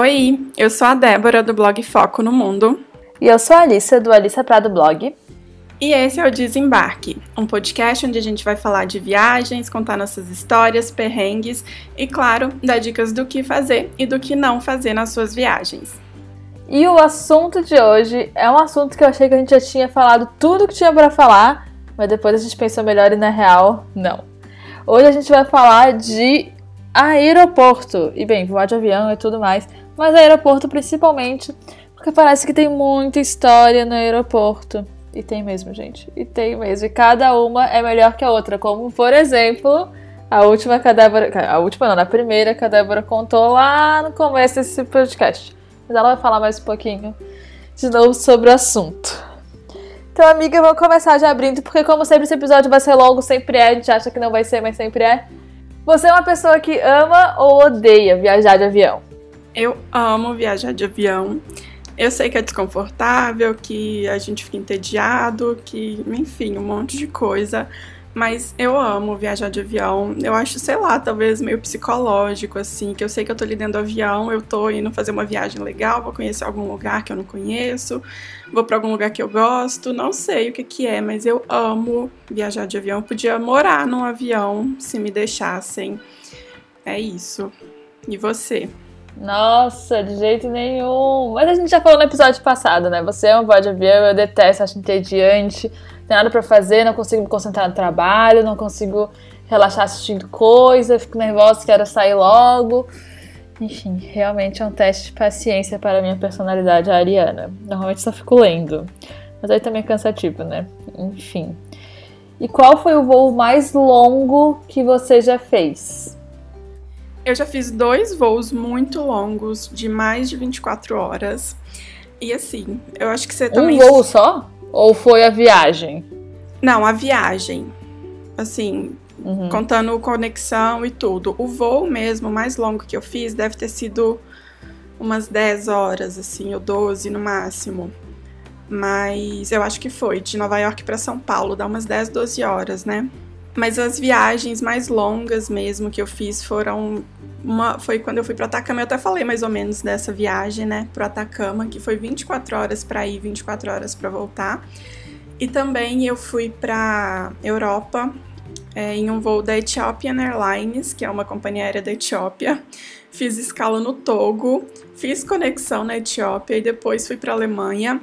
Oi, eu sou a Débora do blog Foco no Mundo. E eu sou a Alissa do Alissa Prado Blog. E esse é o Desembarque, um podcast onde a gente vai falar de viagens, contar nossas histórias, perrengues e, claro, dar dicas do que fazer e do que não fazer nas suas viagens. E o assunto de hoje é um assunto que eu achei que a gente já tinha falado tudo que tinha para falar, mas depois a gente pensou melhor e na real, não. Hoje a gente vai falar de aeroporto. E bem, voar de avião e tudo mais, mas aeroporto principalmente, porque parece que tem muita história no aeroporto. E tem mesmo, gente. E tem mesmo. E cada uma é melhor que a outra. Como, por exemplo, a última cadabra. A última não, na primeira cadabra contou lá no começo desse podcast. Mas ela vai falar mais um pouquinho de novo sobre o assunto. Então, amiga, vamos começar já abrindo, porque como sempre esse episódio vai ser longo, sempre é, a gente acha que não vai ser, mas sempre é. Você é uma pessoa que ama ou odeia viajar de avião? Eu amo viajar de avião. Eu sei que é desconfortável, que a gente fica entediado, que, enfim, um monte de coisa. Mas eu amo viajar de avião. Eu acho, sei lá, talvez meio psicológico, assim, que eu sei que eu tô ali dentro do avião, eu tô indo fazer uma viagem legal, vou conhecer algum lugar que eu não conheço, vou para algum lugar que eu gosto, não sei o que que é, mas eu amo viajar de avião. Eu podia morar num avião se me deixassem. É isso. E você? Nossa, de jeito nenhum. Mas a gente já falou no episódio passado, né? Você é um voar de avião, eu detesto, acho entediante tem nada para fazer, não consigo me concentrar no trabalho, não consigo relaxar assistindo coisa, fico nervosa, quero sair logo. Enfim, realmente é um teste de paciência para a minha personalidade ariana. Normalmente só fico lendo. Mas aí também é cansativo, né? Enfim. E qual foi o voo mais longo que você já fez? Eu já fiz dois voos muito longos, de mais de 24 horas. E assim, eu acho que você também. Um voo só? Ou foi a viagem? Não, a viagem. Assim, uhum. contando conexão e tudo. O voo mesmo, mais longo que eu fiz, deve ter sido umas 10 horas, assim, ou 12 no máximo. Mas eu acho que foi de Nova York para São Paulo, dá umas 10, 12 horas, né? Mas as viagens mais longas mesmo que eu fiz foram uma, foi quando eu fui para Atacama, eu até falei mais ou menos dessa viagem, né, pro Atacama, que foi 24 horas para ir, 24 horas para voltar. E também eu fui para Europa é, em um voo da Ethiopian Airlines, que é uma companhia aérea da Etiópia. Fiz escala no Togo, fiz conexão na Etiópia e depois fui para Alemanha.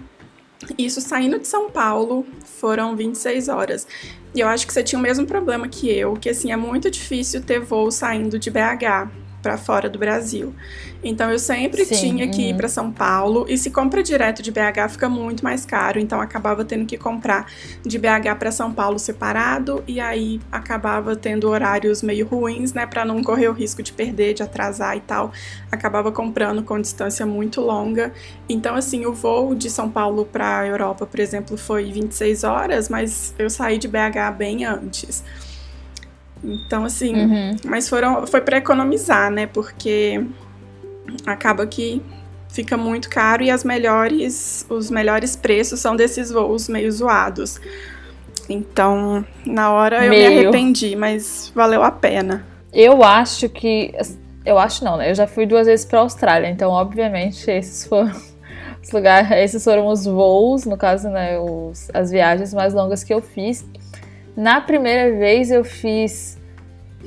Isso saindo de São Paulo foram 26 horas. E eu acho que você tinha o mesmo problema que eu, que assim é muito difícil ter voo saindo de BH para fora do Brasil. Então eu sempre Sim, tinha que uhum. ir para São Paulo e se compra direto de BH fica muito mais caro, então acabava tendo que comprar de BH para São Paulo separado e aí acabava tendo horários meio ruins, né, para não correr o risco de perder, de atrasar e tal. Acabava comprando com distância muito longa. Então assim, o voo de São Paulo para Europa, por exemplo, foi 26 horas, mas eu saí de BH bem antes. Então, assim, uhum. mas foram, foi para economizar, né? Porque acaba que fica muito caro e as melhores, os melhores preços são desses voos meio zoados. Então, na hora eu meio. me arrependi, mas valeu a pena. Eu acho que eu acho não, né? Eu já fui duas vezes para Austrália, então obviamente esses foram os lugares, esses foram os voos, no caso, né, os, as viagens mais longas que eu fiz. Na primeira vez eu fiz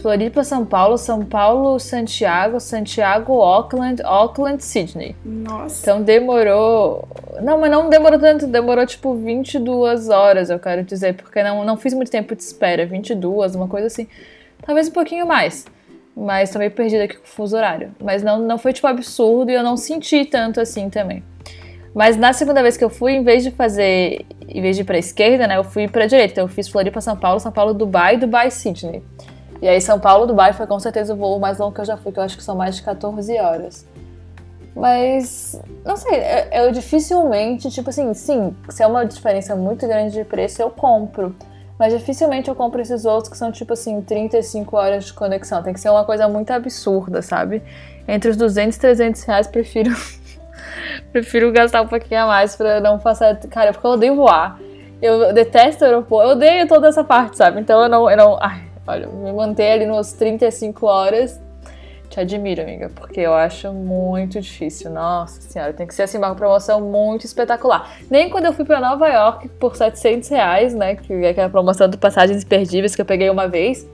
Floripa, São Paulo, São Paulo, Santiago, Santiago, Auckland, Auckland, Sydney. Nossa. Então demorou. Não, mas não demorou tanto, demorou tipo 22 horas, eu quero dizer, porque não, não fiz muito tempo de espera, 22, uma coisa assim. Talvez um pouquinho mais. Mas também perdida aqui com o fuso horário. Mas não, não foi tipo absurdo e eu não senti tanto assim também. Mas na segunda vez que eu fui, em vez de fazer, em vez de ir pra esquerda, né, eu fui pra direita. Então eu fiz Floripa, São Paulo, São Paulo, Dubai, Dubai, Sydney. E aí São Paulo, Dubai foi com certeza o voo mais longo que eu já fui, que eu acho que são mais de 14 horas. Mas, não sei, eu, eu dificilmente, tipo assim, sim, se é uma diferença muito grande de preço, eu compro. Mas dificilmente eu compro esses outros que são tipo assim, 35 horas de conexão. Tem que ser uma coisa muito absurda, sabe? Entre os 200 e 300 reais, prefiro Prefiro gastar um pouquinho a mais pra não passar. Cara, porque eu odeio voar. Eu detesto aeroporto. Eu odeio toda essa parte, sabe? Então eu não. Eu não ai, olha, me manter ali nos 35 horas. te admiro, amiga, porque eu acho muito difícil. Nossa senhora, tem que ser assim uma promoção muito espetacular. Nem quando eu fui para Nova York por 700 reais, né, que é aquela promoção do Passagens Imperdíveis que eu peguei uma vez,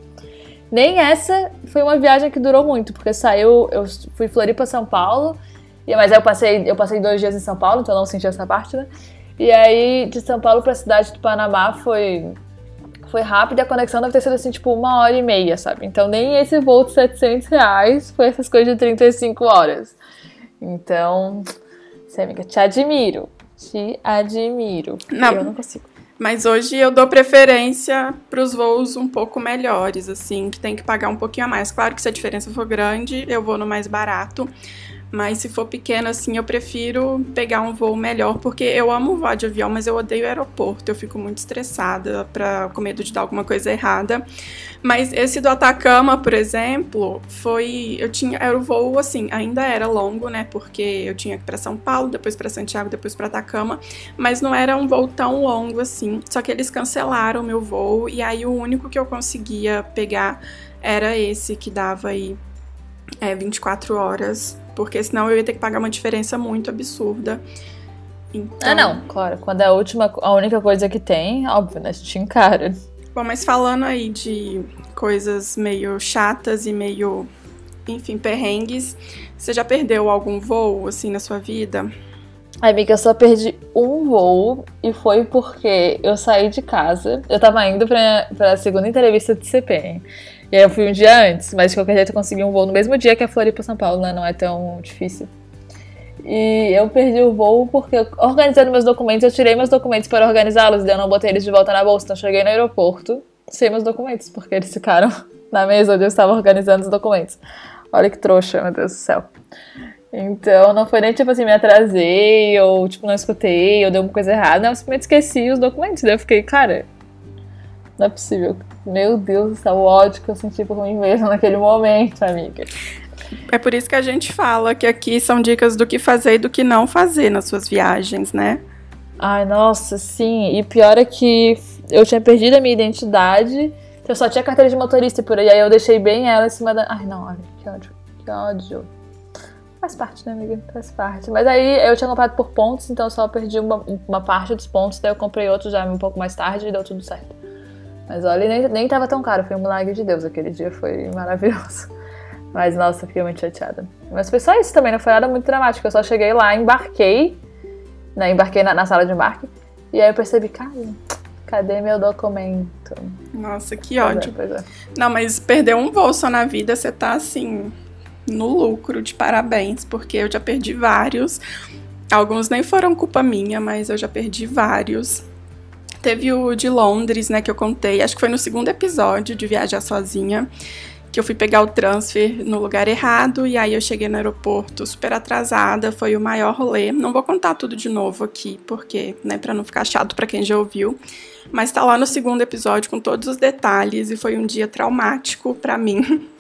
nem essa foi uma viagem que durou muito, porque saiu, eu fui Floripa, São Paulo, mas aí eu passei, eu passei dois dias em São Paulo, então eu não senti essa parte, né? E aí de São Paulo para a cidade do Panamá foi foi rápido e a conexão deve ter sido assim, tipo, uma hora e meia, sabe? Então nem esse voo de 700 reais foi essas coisas de 35 horas. Então, você, amiga, te admiro. Te admiro. Não, eu não consigo. Mas hoje eu dou preferência para os voos um pouco melhores, assim, que tem que pagar um pouquinho a mais. Claro que se a diferença for grande, eu vou no mais barato. Mas se for pequeno, assim, eu prefiro pegar um voo melhor, porque eu amo voar de avião, mas eu odeio aeroporto. Eu fico muito estressada pra, com medo de dar alguma coisa errada. Mas esse do Atacama, por exemplo, foi. Eu tinha. Era o voo, assim, ainda era longo, né? Porque eu tinha que ir pra São Paulo, depois para Santiago, depois para Atacama. Mas não era um voo tão longo assim. Só que eles cancelaram meu voo, e aí o único que eu conseguia pegar era esse que dava aí é, 24 horas porque senão eu ia ter que pagar uma diferença muito absurda. Então... Ah, não, claro. Quando é a última, a única coisa que tem, óbvio, né? A gente encara. Bom, mas falando aí de coisas meio chatas e meio, enfim, perrengues, você já perdeu algum voo, assim, na sua vida? Ai, amiga, eu só perdi um voo e foi porque eu saí de casa. Eu tava indo pra, pra segunda entrevista de CPM. E aí eu fui um dia antes, mas de qualquer jeito eu consegui um voo no mesmo dia que a Floripa São Paulo, né? Não é tão difícil. E eu perdi o voo porque, organizando meus documentos, eu tirei meus documentos para organizá-los e eu não botei eles de volta na bolsa. Então cheguei no aeroporto sem meus documentos, porque eles ficaram na mesa onde eu estava organizando os documentos. Olha que trouxa, meu Deus do céu. Então não foi nem tipo assim, me atrasei, ou tipo, não escutei, ou deu uma coisa errada. Não, eu simplesmente esqueci os documentos. Daí eu fiquei, cara, não é possível. Meu Deus do céu, o ódio que eu senti por mim mesma naquele momento, amiga. É por isso que a gente fala que aqui são dicas do que fazer e do que não fazer nas suas viagens, né? Ai, nossa, sim. E pior é que eu tinha perdido a minha identidade. Eu só tinha carteira de motorista por aí. Aí eu deixei bem ela em cima da. Ai, não, olha, que ódio. Que ódio. Faz parte, né, amiga? Faz parte. Mas aí eu tinha comprado por pontos, então eu só perdi uma, uma parte dos pontos. Daí eu comprei outro já um pouco mais tarde e deu tudo certo. Mas olha, nem, nem tava tão caro, foi um milagre de Deus. Aquele dia foi maravilhoso. Mas nossa, fiquei muito chateada. Mas foi só isso também, não foi nada muito dramático. Eu só cheguei lá, embarquei, né? Embarquei na, na sala de embarque. E aí eu percebi, cara, cadê meu documento? Nossa, que pois é, ódio. É, é. Não, mas perder um voo só na vida, você tá assim, no lucro, de parabéns, porque eu já perdi vários. Alguns nem foram culpa minha, mas eu já perdi vários. Teve o de Londres, né, que eu contei, acho que foi no segundo episódio de Viajar Sozinha, que eu fui pegar o transfer no lugar errado e aí eu cheguei no aeroporto super atrasada, foi o maior rolê. Não vou contar tudo de novo aqui, porque, né, para não ficar chato para quem já ouviu, mas tá lá no segundo episódio com todos os detalhes e foi um dia traumático para mim.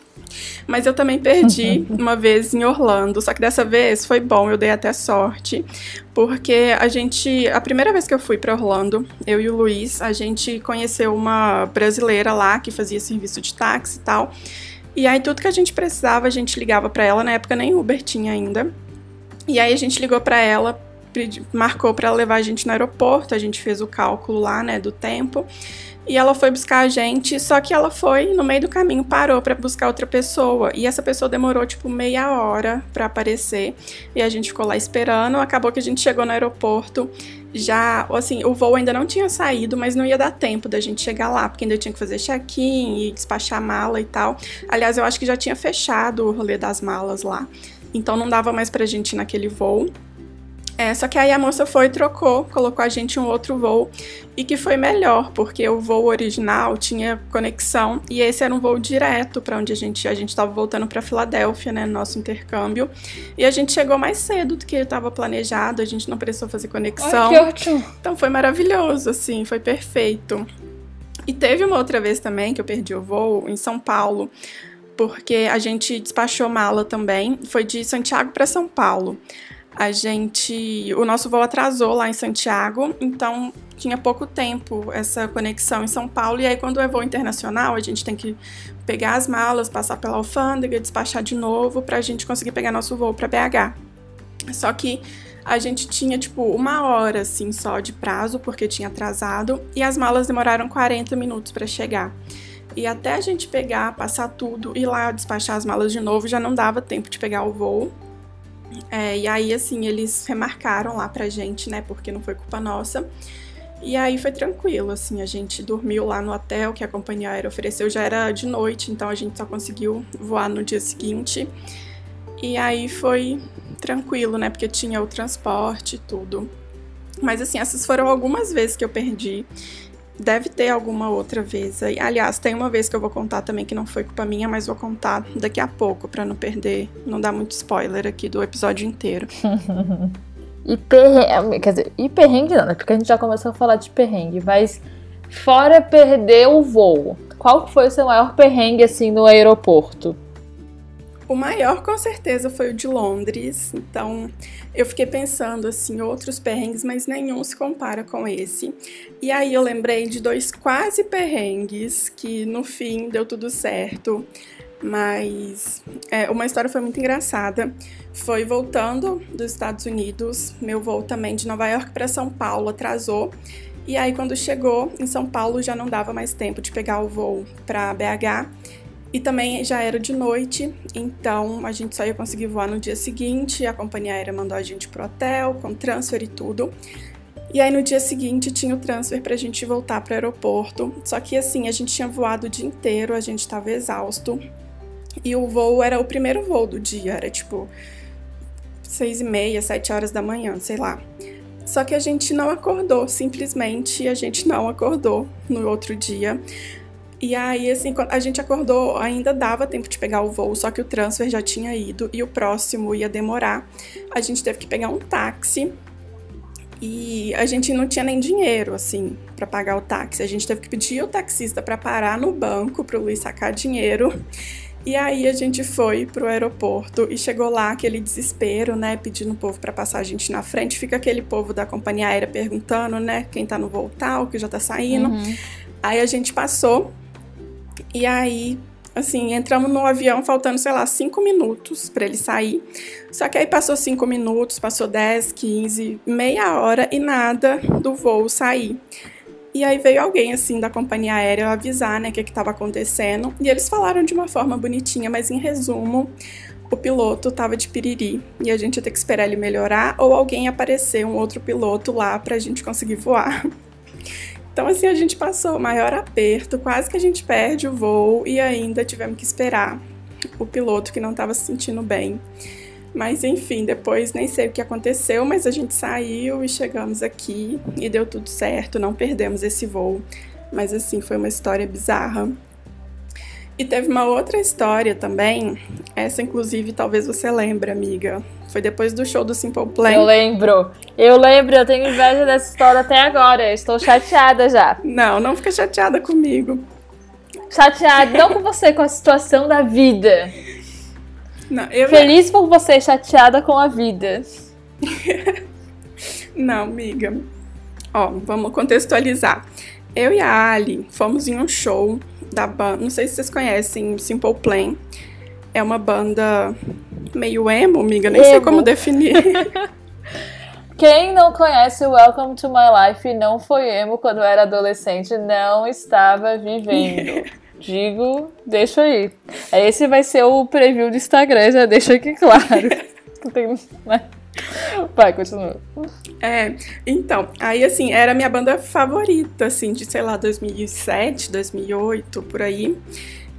Mas eu também perdi uma vez em Orlando, só que dessa vez foi bom, eu dei até sorte, porque a gente, a primeira vez que eu fui para Orlando, eu e o Luiz, a gente conheceu uma brasileira lá que fazia serviço de táxi e tal. E aí tudo que a gente precisava, a gente ligava para ela, na época nem Uber tinha ainda. E aí a gente ligou para ela, marcou para levar a gente no aeroporto, a gente fez o cálculo lá, né, do tempo e ela foi buscar a gente, só que ela foi no meio do caminho, parou para buscar outra pessoa. E essa pessoa demorou tipo meia hora para aparecer. E a gente ficou lá esperando. Acabou que a gente chegou no aeroporto. Já, assim, o voo ainda não tinha saído, mas não ia dar tempo da gente chegar lá, porque ainda tinha que fazer check-in e despachar mala e tal. Aliás, eu acho que já tinha fechado o rolê das malas lá. Então não dava mais pra gente ir naquele voo. É, só que aí a moça foi e trocou, colocou a gente em um outro voo e que foi melhor, porque o voo original tinha conexão e esse era um voo direto para onde a gente a gente estava voltando para Filadélfia, né, nosso intercâmbio. E a gente chegou mais cedo do que estava planejado, a gente não precisou fazer conexão. Ai, que ótimo. Então foi maravilhoso, assim, foi perfeito. E teve uma outra vez também que eu perdi o voo em São Paulo, porque a gente despachou mala também, foi de Santiago para São Paulo. A gente. O nosso voo atrasou lá em Santiago, então tinha pouco tempo essa conexão em São Paulo. E aí, quando é voo internacional, a gente tem que pegar as malas, passar pela alfândega, despachar de novo para a gente conseguir pegar nosso voo para BH. Só que a gente tinha tipo uma hora assim só de prazo porque tinha atrasado e as malas demoraram 40 minutos para chegar. E até a gente pegar, passar tudo e lá despachar as malas de novo já não dava tempo de pegar o voo. É, e aí assim eles remarcaram lá pra gente, né? Porque não foi culpa nossa. E aí foi tranquilo, assim, a gente dormiu lá no hotel que a companhia aérea ofereceu, já era de noite, então a gente só conseguiu voar no dia seguinte. E aí foi tranquilo, né? Porque tinha o transporte e tudo. Mas assim, essas foram algumas vezes que eu perdi. Deve ter alguma outra vez aí. Aliás, tem uma vez que eu vou contar também que não foi culpa minha, mas vou contar daqui a pouco para não perder, não dar muito spoiler aqui do episódio inteiro. e perrengue, quer dizer, e perrengue não, né? Porque a gente já começou a falar de perrengue, mas fora perder o voo, qual foi o seu maior perrengue assim no aeroporto? O maior, com certeza, foi o de Londres. Então, eu fiquei pensando assim, outros perrengues, mas nenhum se compara com esse. E aí eu lembrei de dois quase perrengues que no fim deu tudo certo. Mas é, uma história foi muito engraçada. Foi voltando dos Estados Unidos, meu voo também de Nova York para São Paulo atrasou. E aí, quando chegou em São Paulo, já não dava mais tempo de pegar o voo para BH. E também já era de noite, então a gente só ia conseguir voar no dia seguinte. A companhia aérea mandou a gente pro hotel, com transfer e tudo. E aí no dia seguinte tinha o transfer pra gente voltar pro aeroporto. Só que assim, a gente tinha voado o dia inteiro, a gente tava exausto. E o voo era o primeiro voo do dia, era tipo seis e meia, sete horas da manhã, sei lá. Só que a gente não acordou, simplesmente a gente não acordou no outro dia. E aí, assim, a gente acordou, ainda dava tempo de pegar o voo, só que o transfer já tinha ido e o próximo ia demorar. A gente teve que pegar um táxi e a gente não tinha nem dinheiro, assim, para pagar o táxi. A gente teve que pedir o taxista para parar no banco para o Luiz sacar dinheiro. E aí a gente foi pro aeroporto e chegou lá aquele desespero, né, pedindo o povo para passar a gente na frente. Fica aquele povo da companhia aérea perguntando, né, quem tá no voo tal, que já tá saindo. Uhum. Aí a gente passou e aí, assim, entramos no avião faltando, sei lá, cinco minutos para ele sair. Só que aí passou cinco minutos, passou 10, 15, meia hora e nada do voo sair. E aí veio alguém, assim, da companhia aérea avisar, né, o que estava acontecendo. E eles falaram de uma forma bonitinha, mas em resumo, o piloto estava de piriri e a gente ia ter que esperar ele melhorar ou alguém aparecer, um outro piloto lá para a gente conseguir voar. Então, assim, a gente passou o maior aperto, quase que a gente perde o voo e ainda tivemos que esperar o piloto que não estava se sentindo bem. Mas enfim, depois nem sei o que aconteceu, mas a gente saiu e chegamos aqui e deu tudo certo, não perdemos esse voo. Mas assim, foi uma história bizarra. E teve uma outra história também, essa inclusive talvez você lembre, amiga. Foi depois do show do Simple Plan. Eu lembro. Eu lembro, eu tenho inveja dessa história até agora. Eu estou chateada já. Não, não fica chateada comigo. Chateada, não com você, com a situação da vida. Não, eu Feliz por você, chateada com a vida. não, amiga. Ó, vamos contextualizar. Eu e a Ali fomos em um show da banda. Não sei se vocês conhecem Simple Plan. É uma banda meio emo, amiga, nem emo. sei como definir. Quem não conhece Welcome to My Life e não foi emo quando era adolescente, não estava vivendo. Digo, deixa aí. Esse vai ser o preview do Instagram, já deixa aqui claro. Né? Vai, continua. É, então, aí assim, era a minha banda favorita, assim, de sei lá, 2007, 2008, por aí.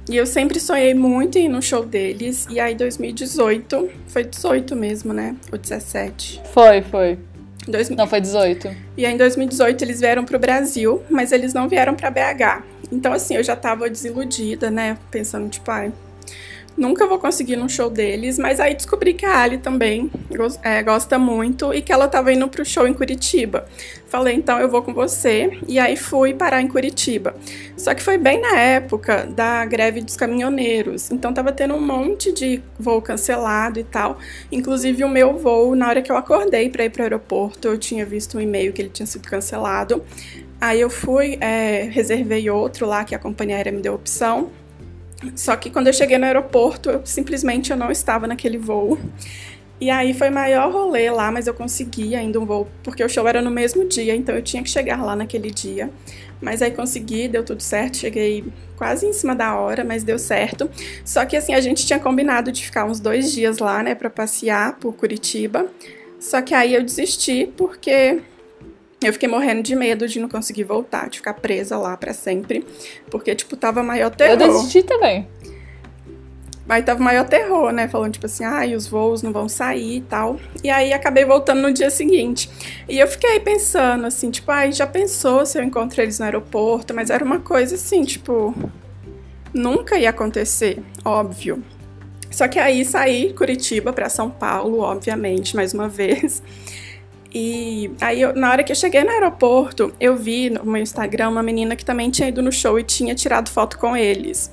E eu sempre sonhei muito em ir no show deles. E aí, 2018, foi 18 mesmo, né? Ou 17? Foi, foi. Dois... Não, foi 18. E aí, em 2018, eles vieram pro Brasil, mas eles não vieram pra BH. Então, assim, eu já tava desiludida, né? Pensando, tipo, ai, Nunca vou conseguir num show deles, mas aí descobri que a Ali também é, gosta muito e que ela estava indo pro show em Curitiba. Falei, então eu vou com você. E aí fui parar em Curitiba. Só que foi bem na época da greve dos caminhoneiros. Então tava tendo um monte de voo cancelado e tal. Inclusive o meu voo, na hora que eu acordei para ir pro aeroporto, eu tinha visto um e-mail que ele tinha sido cancelado. Aí eu fui, é, reservei outro lá que a companhia aérea me deu opção. Só que quando eu cheguei no aeroporto, eu, simplesmente eu não estava naquele voo. E aí foi maior rolê lá, mas eu consegui ainda um voo, porque o show era no mesmo dia, então eu tinha que chegar lá naquele dia. Mas aí consegui, deu tudo certo, cheguei quase em cima da hora, mas deu certo. Só que assim, a gente tinha combinado de ficar uns dois dias lá, né, pra passear por Curitiba. Só que aí eu desisti porque eu fiquei morrendo de medo de não conseguir voltar, de ficar presa lá para sempre. Porque, tipo, tava maior terror. Eu desisti também. Aí tava maior terror, né? Falando, tipo assim, ai, ah, os voos não vão sair e tal. E aí acabei voltando no dia seguinte. E eu fiquei pensando, assim, tipo, ai, já pensou se eu encontro eles no aeroporto? Mas era uma coisa assim, tipo. Nunca ia acontecer, óbvio. Só que aí saí Curitiba para São Paulo, obviamente, mais uma vez. E aí, eu, na hora que eu cheguei no aeroporto, eu vi no meu Instagram uma menina que também tinha ido no show e tinha tirado foto com eles.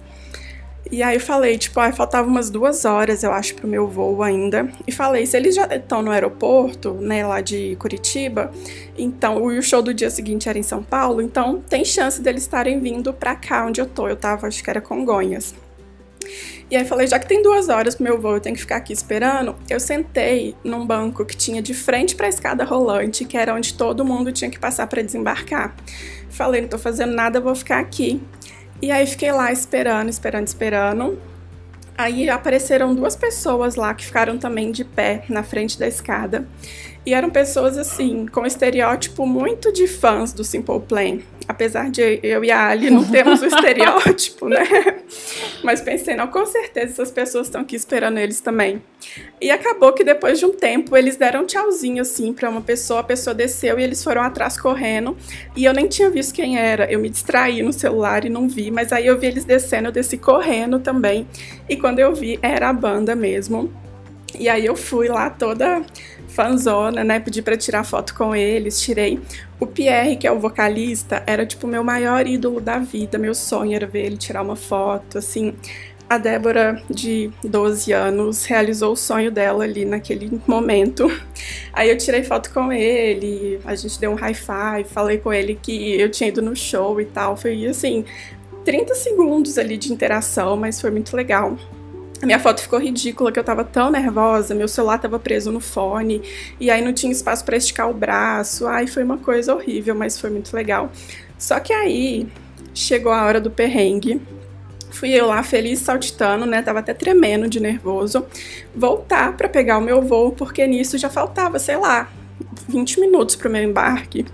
E aí eu falei, tipo, ah, faltava umas duas horas, eu acho, pro meu voo ainda. E falei, se eles já estão no aeroporto, né, lá de Curitiba, então o show do dia seguinte era em São Paulo, então tem chance deles estarem vindo pra cá onde eu tô. Eu tava, acho que era Congonhas. E aí falei, já que tem duas horas pro meu voo, eu tenho que ficar aqui esperando. Eu sentei num banco que tinha de frente para a escada rolante, que era onde todo mundo tinha que passar para desembarcar. Falei, não tô fazendo nada, vou ficar aqui. E aí fiquei lá esperando, esperando, esperando. Aí apareceram duas pessoas lá que ficaram também de pé na frente da escada. E eram pessoas assim, com estereótipo muito de fãs do Simple Plan. Apesar de eu e a Ali não termos o estereótipo, né? Mas pensei, não, com certeza essas pessoas estão aqui esperando eles também. E acabou que depois de um tempo eles deram um tchauzinho assim para uma pessoa, a pessoa desceu e eles foram atrás correndo. E eu nem tinha visto quem era. Eu me distraí no celular e não vi, mas aí eu vi eles descendo, eu desci correndo também. E quando eu vi, era a banda mesmo. E aí eu fui lá toda fanzona, né? Pedi para tirar foto com eles, tirei. O Pierre, que é o vocalista, era tipo meu maior ídolo da vida. Meu sonho era ver ele tirar uma foto, assim. A Débora, de 12 anos, realizou o sonho dela ali naquele momento. Aí eu tirei foto com ele, a gente deu um high five, falei com ele que eu tinha ido no show e tal. Foi assim, 30 segundos ali de interação, mas foi muito legal. A minha foto ficou ridícula, que eu tava tão nervosa, meu celular tava preso no fone, e aí não tinha espaço para esticar o braço. Ai, foi uma coisa horrível, mas foi muito legal. Só que aí chegou a hora do perrengue. Fui eu lá feliz saltitando, né? Tava até tremendo de nervoso. Voltar para pegar o meu voo, porque nisso já faltava, sei lá, 20 minutos pro meu embarque.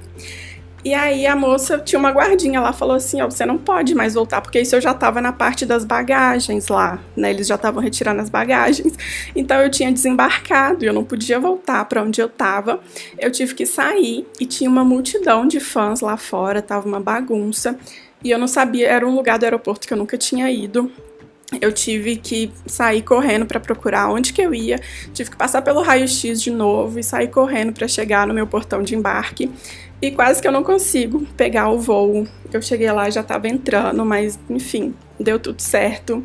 E aí a moça tinha uma guardinha lá, falou assim, ó, você não pode mais voltar, porque isso eu já tava na parte das bagagens lá, né? Eles já estavam retirando as bagagens. Então eu tinha desembarcado e eu não podia voltar para onde eu tava. Eu tive que sair e tinha uma multidão de fãs lá fora, tava uma bagunça. E eu não sabia, era um lugar do aeroporto que eu nunca tinha ido. Eu tive que sair correndo para procurar onde que eu ia, tive que passar pelo raio-x de novo e sair correndo para chegar no meu portão de embarque e quase que eu não consigo pegar o voo. Eu cheguei lá já estava entrando, mas enfim, deu tudo certo.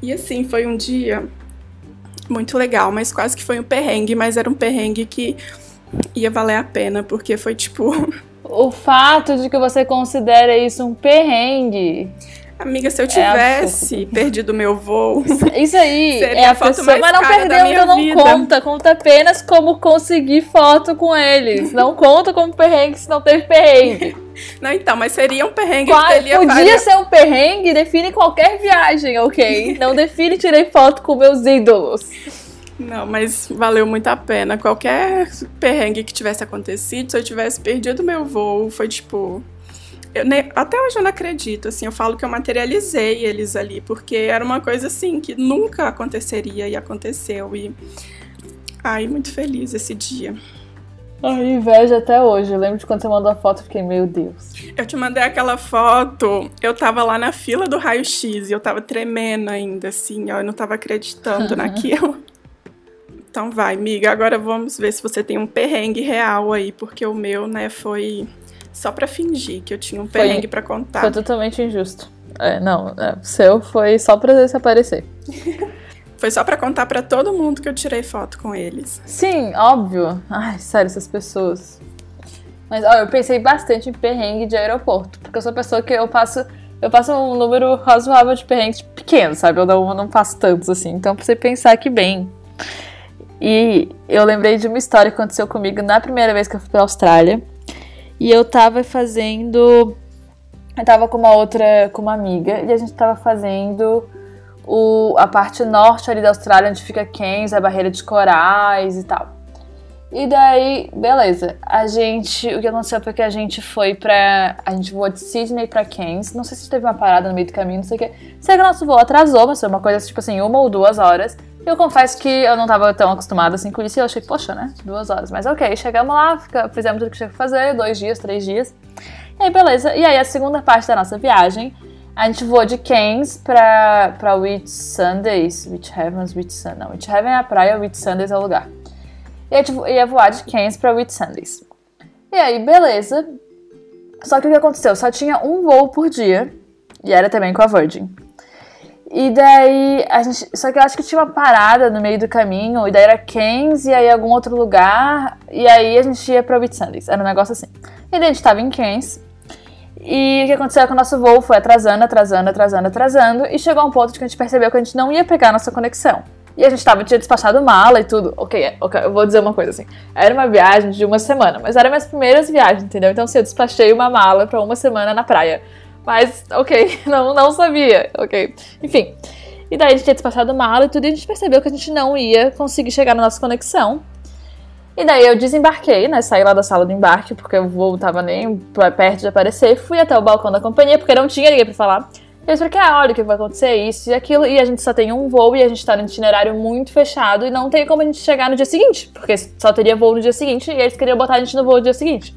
E assim, foi um dia muito legal, mas quase que foi um perrengue, mas era um perrengue que ia valer a pena, porque foi tipo. O fato de que você considera isso um perrengue Amiga, se eu é tivesse é perdido meu voo. Isso aí é a, a foto pessoa, mas não perdeu, então não vida. conta. Conta apenas como conseguir foto com eles. Não conta como perrengue se não teve perrengue. Não, então, mas seria um perrengue Qual, Podia ser um perrengue, define qualquer viagem, ok? Não define tirei foto com meus ídolos. Não, mas valeu muito a pena. Qualquer perrengue que tivesse acontecido, se eu tivesse perdido meu voo, foi tipo eu, né, até hoje eu não acredito, assim, eu falo que eu materializei eles ali, porque era uma coisa assim que nunca aconteceria e aconteceu. E ai, muito feliz esse dia. Ai, inveja até hoje. Eu lembro de quando você mandou a foto, eu fiquei, meu Deus. Eu te mandei aquela foto, eu tava lá na fila do raio-x e eu tava tremendo ainda, assim, ó, eu não tava acreditando naquilo. Então vai, amiga, agora vamos ver se você tem um perrengue real aí, porque o meu, né, foi só pra fingir que eu tinha um perrengue para contar. Foi totalmente injusto. É, não, é, o seu foi só pra se aparecer. Foi só para contar para todo mundo que eu tirei foto com eles. Sim, óbvio. Ai, sério, essas pessoas. Mas ó, eu pensei bastante em perrengue de aeroporto, porque eu sou pessoa que eu passo eu passo um número razoável de perrengues pequenos, sabe? Eu não, eu não faço tantos assim. Então, pra você pensar que bem. E eu lembrei de uma história que aconteceu comigo na primeira vez que eu fui pra Austrália. E eu tava fazendo. Eu tava com uma outra, com uma amiga, e a gente tava fazendo o, a parte norte ali da Austrália, onde fica Cairns, a barreira de corais e tal. E daí, beleza. A gente, o que aconteceu foi que a gente foi pra. A gente voou de Sydney pra Cairns. Não sei se teve uma parada no meio do caminho, não sei o que. Sei que o nosso voo atrasou, mas foi uma coisa tipo assim, uma ou duas horas. Eu confesso que eu não tava tão acostumada assim com isso. E eu achei, poxa, né? Duas horas. Mas ok, chegamos lá, fizemos tudo que tinha que fazer, dois dias, três dias. E aí, beleza. E aí, a segunda parte da nossa viagem a gente voou de Cairns pra, pra Whit Sundays. Which Heavens, Whit Sundays. Não, Whit Heaven é a praia, Whit Sundays é o lugar. E gente ia voar de Cairns pra Whit Sundays. E aí, beleza. Só que o que aconteceu? Só tinha um voo por dia. E era também com a Virgin. E daí, a gente. Só que eu acho que tinha uma parada no meio do caminho. E daí era Cairns e aí algum outro lugar. E aí a gente ia pra Whit Sundays. Era um negócio assim. E daí a gente tava em Cairns. E o que aconteceu é que o nosso voo foi atrasando, atrasando, atrasando, atrasando, e chegou um ponto que a gente percebeu que a gente não ia pegar a nossa conexão. E a gente tava, tinha despachado mala e tudo. Ok, ok, eu vou dizer uma coisa assim. Era uma viagem de uma semana, mas eram minhas primeiras viagens, entendeu? Então, assim, eu despachei uma mala pra uma semana na praia. Mas, ok, não, não sabia, ok. Enfim. E daí a gente tinha despachado mala e tudo, e a gente percebeu que a gente não ia conseguir chegar na nossa conexão. E daí eu desembarquei, né? Saí lá da sala do embarque, porque o voo tava nem perto de aparecer. Fui até o balcão da companhia, porque não tinha ninguém pra falar. Eu expliquei, ah, olha o que vai acontecer, isso e aquilo. E a gente só tem um voo e a gente tá no itinerário muito fechado e não tem como a gente chegar no dia seguinte, porque só teria voo no dia seguinte e eles queriam botar a gente no voo no dia seguinte.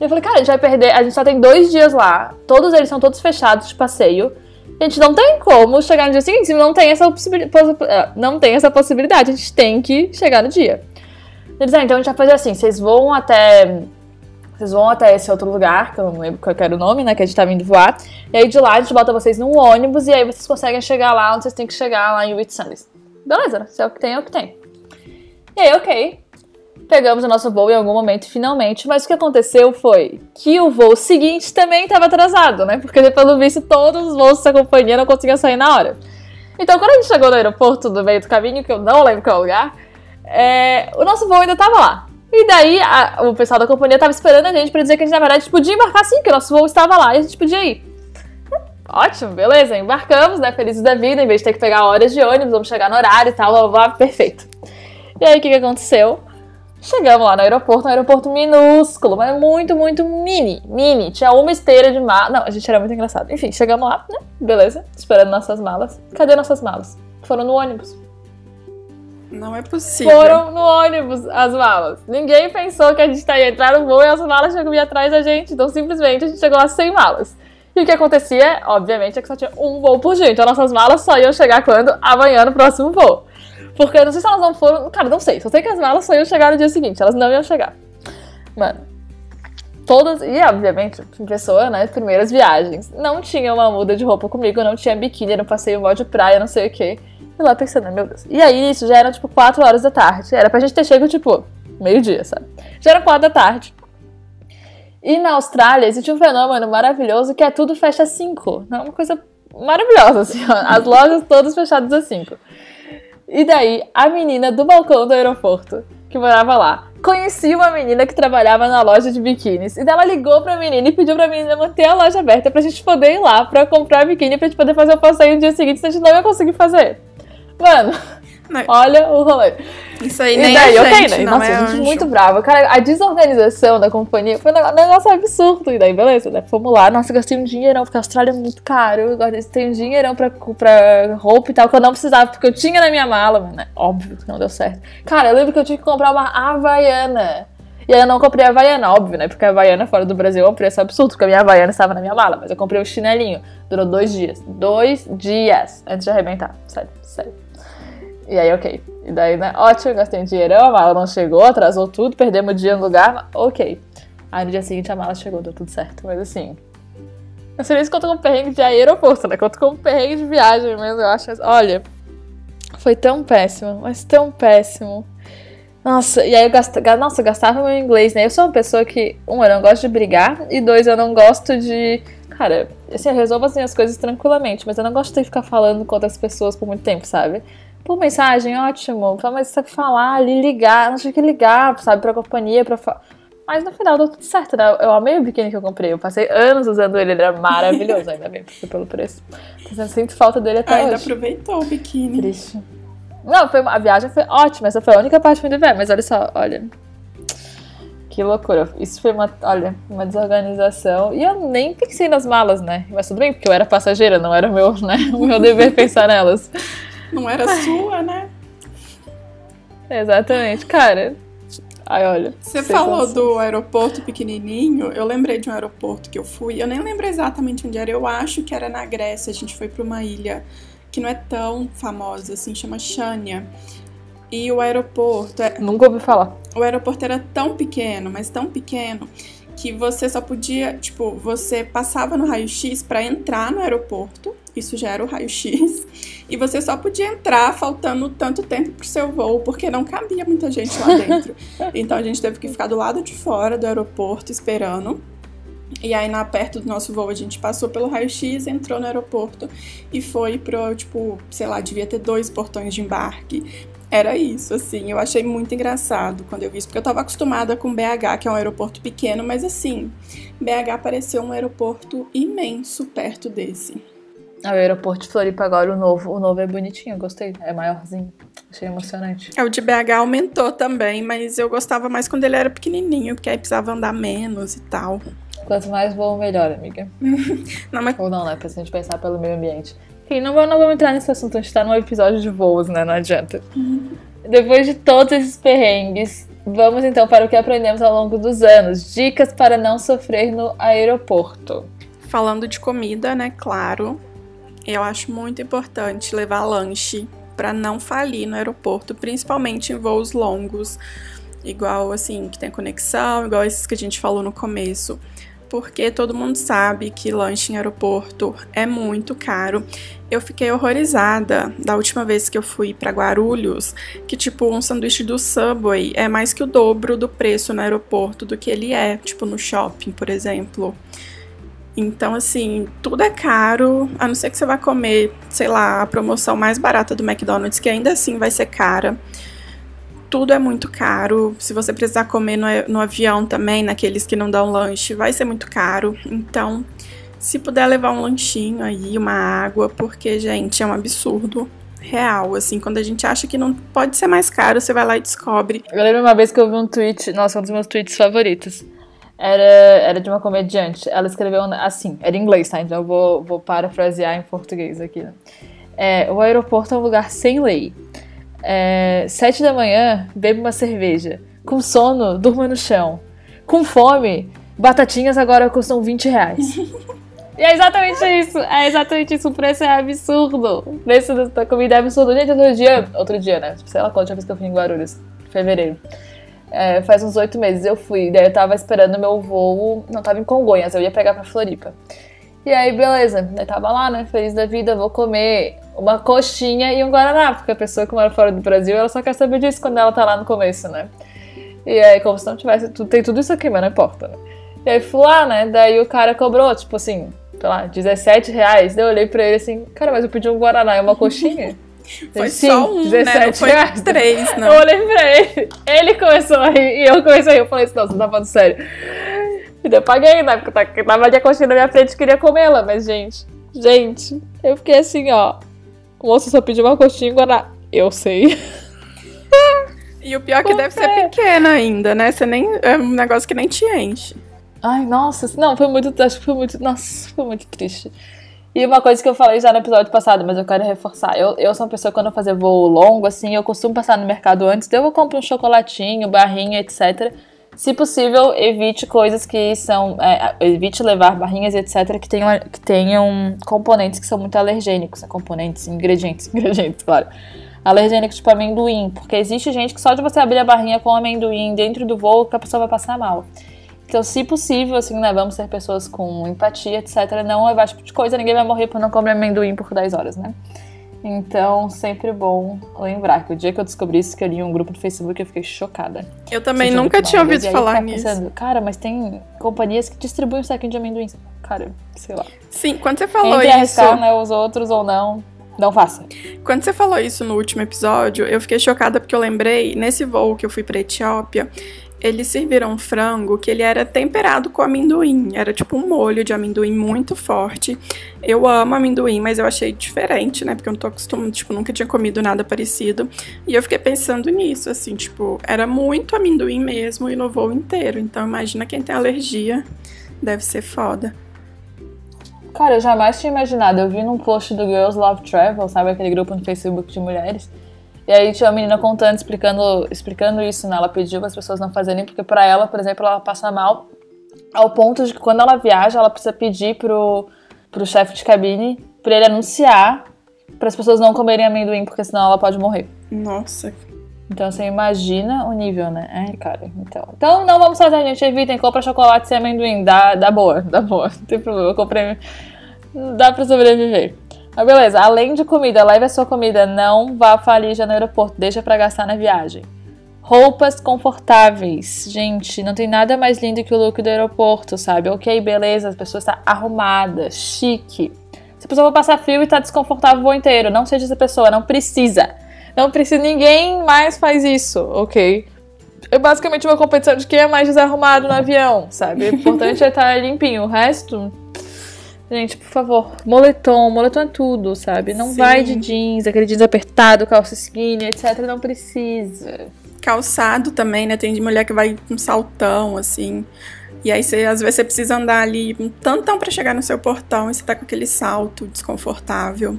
E eu falei, cara, a gente vai perder, a gente só tem dois dias lá, todos eles são todos fechados de passeio. A gente não tem como chegar no dia seguinte, não tem essa, ah, não tem essa possibilidade, a gente tem que chegar no dia. Eles, ah, então a gente vai fazer assim, vocês vão até. Vocês vão até esse outro lugar, que eu não lembro qual era o nome, né? Que a gente tá vindo voar. E aí de lá a gente bota vocês num ônibus e aí vocês conseguem chegar lá onde vocês têm que chegar, lá em Whitsundays. Beleza, se é o que tem, é o que tem. E aí, ok. Pegamos o nosso voo em algum momento, finalmente, mas o que aconteceu foi que o voo seguinte também estava atrasado, né? Porque pelo visto todos os voos dessa companhia não conseguiam sair na hora. Então, quando a gente chegou no aeroporto do meio do caminho, que eu não lembro qual lugar, é, o nosso voo ainda tava lá. E daí a, o pessoal da companhia tava esperando a gente para dizer que a gente, na verdade, podia embarcar sim, que o nosso voo estava lá e a gente podia ir. Ótimo, beleza, embarcamos, né? Felizes da vida, em vez de ter que pegar horas de ônibus, vamos chegar no horário e tal, blá, blá, perfeito. E aí o que, que aconteceu? Chegamos lá no aeroporto, um aeroporto minúsculo, mas muito, muito mini, mini. Tinha uma esteira de malas. Não, a gente era muito engraçado. Enfim, chegamos lá, né? Beleza, esperando nossas malas. Cadê nossas malas? Foram no ônibus. Não é possível. Foram no ônibus as malas. Ninguém pensou que a gente ia entrar no voo e as malas chegam vir atrás da gente. Então, simplesmente, a gente chegou lá sem malas. E o que acontecia, obviamente, é que só tinha um voo por dia. Então, nossas malas só iam chegar quando? Amanhã, no próximo voo. Porque não sei se elas não foram. Cara, não sei. Só sei que as malas só iam chegar no dia seguinte. Elas não iam chegar. Mano. Todas. E, obviamente, pessoa, né? Primeiras viagens. Não tinha uma muda de roupa comigo. Não tinha biquíni. Não passei um de praia, não sei o quê. E lá pensando, meu Deus. E aí, isso já era tipo 4 horas da tarde. Era pra gente ter chego, tipo, meio-dia, sabe? Já era 4 da tarde. E na Austrália existe um fenômeno maravilhoso que é tudo fecha às 5. É uma coisa maravilhosa, assim, ó. As lojas todas fechadas às 5. E daí, a menina do balcão do aeroporto, que morava lá, conhecia uma menina que trabalhava na loja de biquínis. E daí ela ligou pra menina e pediu pra menina manter a loja aberta pra gente poder ir lá pra comprar biquíni pra gente poder fazer o passeio no dia seguinte, senão a gente não ia conseguir fazer. Mano, não. olha o rolê. Isso aí nem e daí, é gente, né? Nossa, é gente muito brava. Cara, a desorganização da companhia foi um negócio absurdo. E daí, beleza, né? Fomos lá. Nossa, gastei um dinheirão, porque a Austrália é muito caro. Eu tenho um dinheirão pra, pra roupa e tal, que eu não precisava, porque eu tinha na minha mala, mano. É óbvio que não deu certo. Cara, eu lembro que eu tinha que comprar uma Havaiana. E aí eu não comprei a Havaiana, óbvio, né? Porque a Havaiana fora do Brasil é um preço absurdo, porque a minha Havaiana estava na minha mala. Mas eu comprei o chinelinho. Durou dois dias. Dois dias antes de arrebentar. Sério, sério. E aí, ok. E daí, né? Ótimo, gastei um dinheirão, a mala não chegou, atrasou tudo, perdemos o dia no lugar, ok. Aí no dia seguinte a mala chegou, deu tudo certo. Mas assim. Não sei nem se conta com perrengue de aeroporto, né? Conta com perrengue de viagem mesmo, eu acho. Olha, foi tão péssimo, mas tão péssimo. Nossa, e aí eu gastava, nossa, eu gastava meu inglês, né? Eu sou uma pessoa que, um, eu não gosto de brigar, e dois, eu não gosto de. Cara, assim, eu resolvo assim, as coisas tranquilamente, mas eu não gosto de ficar falando com outras pessoas por muito tempo, sabe? Por mensagem, ótimo, mas você falar ali, ligar, não tinha que ligar, sabe, pra companhia, pra. Mas no final deu tudo certo, né? Eu amei o biquíni que eu comprei. Eu passei anos usando ele, ele era maravilhoso, ainda bem, porque pelo preço. Mas eu sinto falta dele até ainda hoje. aproveitou o biquíni. Triste. Não, foi, a viagem foi ótima, essa foi a única parte que eu ver, mas olha só, olha. Que loucura. Isso foi uma, olha, uma desorganização. E eu nem pensei nas malas, né? Mas tudo bem, porque eu era passageira, não era meu, né? o meu dever pensar nelas. Não era sua, né? Exatamente. Cara, Ai, olha. Você falou do aeroporto pequenininho. Eu lembrei de um aeroporto que eu fui. Eu nem lembro exatamente onde era. Eu acho que era na Grécia. A gente foi para uma ilha que não é tão famosa assim, chama Chania. E o aeroporto. É... Nunca ouvi falar. O aeroporto era tão pequeno, mas tão pequeno, que você só podia, tipo, você passava no raio-x para entrar no aeroporto, isso já era o raio-x, e você só podia entrar faltando tanto tempo pro seu voo, porque não cabia muita gente lá dentro. então a gente teve que ficar do lado de fora do aeroporto esperando. E aí, na perto do nosso voo, a gente passou pelo raio-x, entrou no aeroporto e foi pro, tipo, sei lá, devia ter dois portões de embarque era isso, assim. Eu achei muito engraçado quando eu vi isso, porque eu estava acostumada com BH, que é um aeroporto pequeno, mas assim, BH pareceu um aeroporto imenso perto desse. O aeroporto de Floripa agora, o novo, o novo é bonitinho, gostei. É maiorzinho. Achei emocionante. É, o de BH aumentou também, mas eu gostava mais quando ele era pequenininho, porque aí precisava andar menos e tal. Quanto mais voo, melhor, amiga. não, mas... Ou não, né? Pra gente pensar pelo meio ambiente. Enfim, não, não vamos entrar nesse assunto, a gente tá num episódio de voos, né? Não adianta. Uhum. Depois de todos esses perrengues, vamos então para o que aprendemos ao longo dos anos. Dicas para não sofrer no aeroporto. Falando de comida, né? Claro. Eu acho muito importante levar lanche para não falir no aeroporto, principalmente em voos longos, igual assim, que tem conexão, igual esses que a gente falou no começo porque todo mundo sabe que lanche em aeroporto é muito caro. Eu fiquei horrorizada da última vez que eu fui para Guarulhos, que tipo um sanduíche do Subway é mais que o dobro do preço no aeroporto do que ele é, tipo no shopping, por exemplo. Então, assim, tudo é caro, a não ser que você vá comer, sei lá, a promoção mais barata do McDonald's, que ainda assim vai ser cara tudo é muito caro. Se você precisar comer no, no avião também, naqueles que não dão lanche, vai ser muito caro. Então, se puder levar um lanchinho aí, uma água, porque, gente, é um absurdo real, assim, quando a gente acha que não pode ser mais caro, você vai lá e descobre. Eu lembro uma vez que eu vi um tweet, nossa, um dos meus tweets favoritos. Era, era de uma comediante. Ela escreveu assim, era em inglês, tá? Então eu vou, vou parafrasear em português aqui. Né? É, o aeroporto é um lugar sem lei é, sete da manhã, bebe uma cerveja. Com sono, durma no chão. Com fome, batatinhas agora custam 20 reais. E é exatamente isso. É exatamente isso. O preço é absurdo. O preço da comida é absurdo. Gente, outro dia, outro dia, né? Sei lá quando vez que eu fui em Guarulhos. Fevereiro. É, faz uns oito meses eu fui. Daí eu tava esperando meu voo. Não, tava em Congonhas. Eu ia pegar pra Floripa. E aí, beleza. Eu tava lá, né? Feliz da vida, vou comer uma coxinha e um guaraná, porque a pessoa que mora fora do Brasil, ela só quer saber disso quando ela tá lá no começo, né? E aí, como se não tivesse, tem tudo isso aqui, mas não importa, né? E aí fui lá, né? Daí o cara cobrou, tipo assim, sei lá, 17 reais. Daí eu olhei pra ele assim, cara, mas eu pedi um guaraná e uma coxinha. Foi Sim, só um, 17 né? Não foi reais. três, não. Eu olhei pra ele, ele começou a rir e eu comecei a rir. Eu falei assim, não, você tá falando sério. E eu paguei, né? Porque tava ali a coxinha na minha frente e queria comê-la. Mas, gente, gente, eu fiquei assim, ó. O moço só pediu uma coxinha e guaraná. Eu sei. E o pior é que deve ser pequena ainda, né? Você nem. É um negócio que nem te enche. Ai, nossa. Não, foi muito. Acho que foi muito. Nossa, foi muito triste. E uma coisa que eu falei já no episódio passado, mas eu quero reforçar. Eu, eu sou uma pessoa que quando eu fazer voo longo, assim, eu costumo passar no mercado antes. Daí eu compro um chocolatinho, barrinha, etc Se possível, evite coisas que são. É, evite levar barrinhas, etc., que tenham, que tenham componentes que são muito alergênicos. Né? Componentes, ingredientes, ingredientes, claro. Alergênicos tipo amendoim, porque existe gente que só de você abrir a barrinha com amendoim dentro do voo, que a pessoa vai passar mal. Então, se possível, assim, né, vamos ser pessoas com empatia, etc., não levar tipo de coisa, ninguém vai morrer por não comer amendoim por 10 horas, né? Então, sempre bom lembrar que o dia que eu descobri isso, que eu li um grupo do Facebook, eu fiquei chocada. Eu também nunca tinha ouvido falar nisso. Pensando, cara, mas tem companhias que distribuem o saquinho de amendoim. Cara, sei lá. Sim, quando você falou Entre isso. Arriscar, né, os outros ou não, não faça. Quando você falou isso no último episódio, eu fiquei chocada porque eu lembrei, nesse voo que eu fui pra Etiópia, eles serviram um frango que ele era temperado com amendoim. Era tipo um molho de amendoim muito forte. Eu amo amendoim, mas eu achei diferente, né? Porque eu não tô acostumada, tipo, nunca tinha comido nada parecido. E eu fiquei pensando nisso, assim, tipo, era muito amendoim mesmo e no voo inteiro. Então imagina quem tem alergia, deve ser foda. Cara, eu jamais tinha imaginado. Eu vi num post do Girls Love Travel, sabe aquele grupo no Facebook de mulheres e aí tinha uma menina contando, explicando, explicando isso, né? Ela pediu para as pessoas não fazerem, porque para ela, por exemplo, ela passa mal ao ponto de que quando ela viaja, ela precisa pedir pro, pro chefe de cabine para ele anunciar para as pessoas não comerem amendoim, porque senão ela pode morrer. Nossa. Então você imagina o nível, né? É, cara. Então, então não vamos fazer, gente. Evitem, compra chocolate sem amendoim. Dá, dá boa, dá boa. Não tem problema. Eu comprei. Dá pra sobreviver. Mas beleza, além de comida, leve a sua comida, não vá falir já no aeroporto, deixa para gastar na viagem. Roupas confortáveis. Gente, não tem nada mais lindo que o look do aeroporto, sabe? Ok, beleza, a pessoa está arrumada, chique. Se a pessoa vai passar frio e está desconfortável o voo inteiro, não seja essa pessoa, não precisa. Não precisa, ninguém mais faz isso, ok? É basicamente uma competição de quem é mais desarrumado no avião, sabe? O importante é estar limpinho, o resto Gente, por favor, moletom, moletom é tudo, sabe? Não Sim. vai de jeans, aquele jeans apertado, calça skinny, etc. Não precisa. Calçado também, né? Tem de mulher que vai com saltão, assim. E aí, você, às vezes, você precisa andar ali um tantão para chegar no seu portão e você tá com aquele salto desconfortável.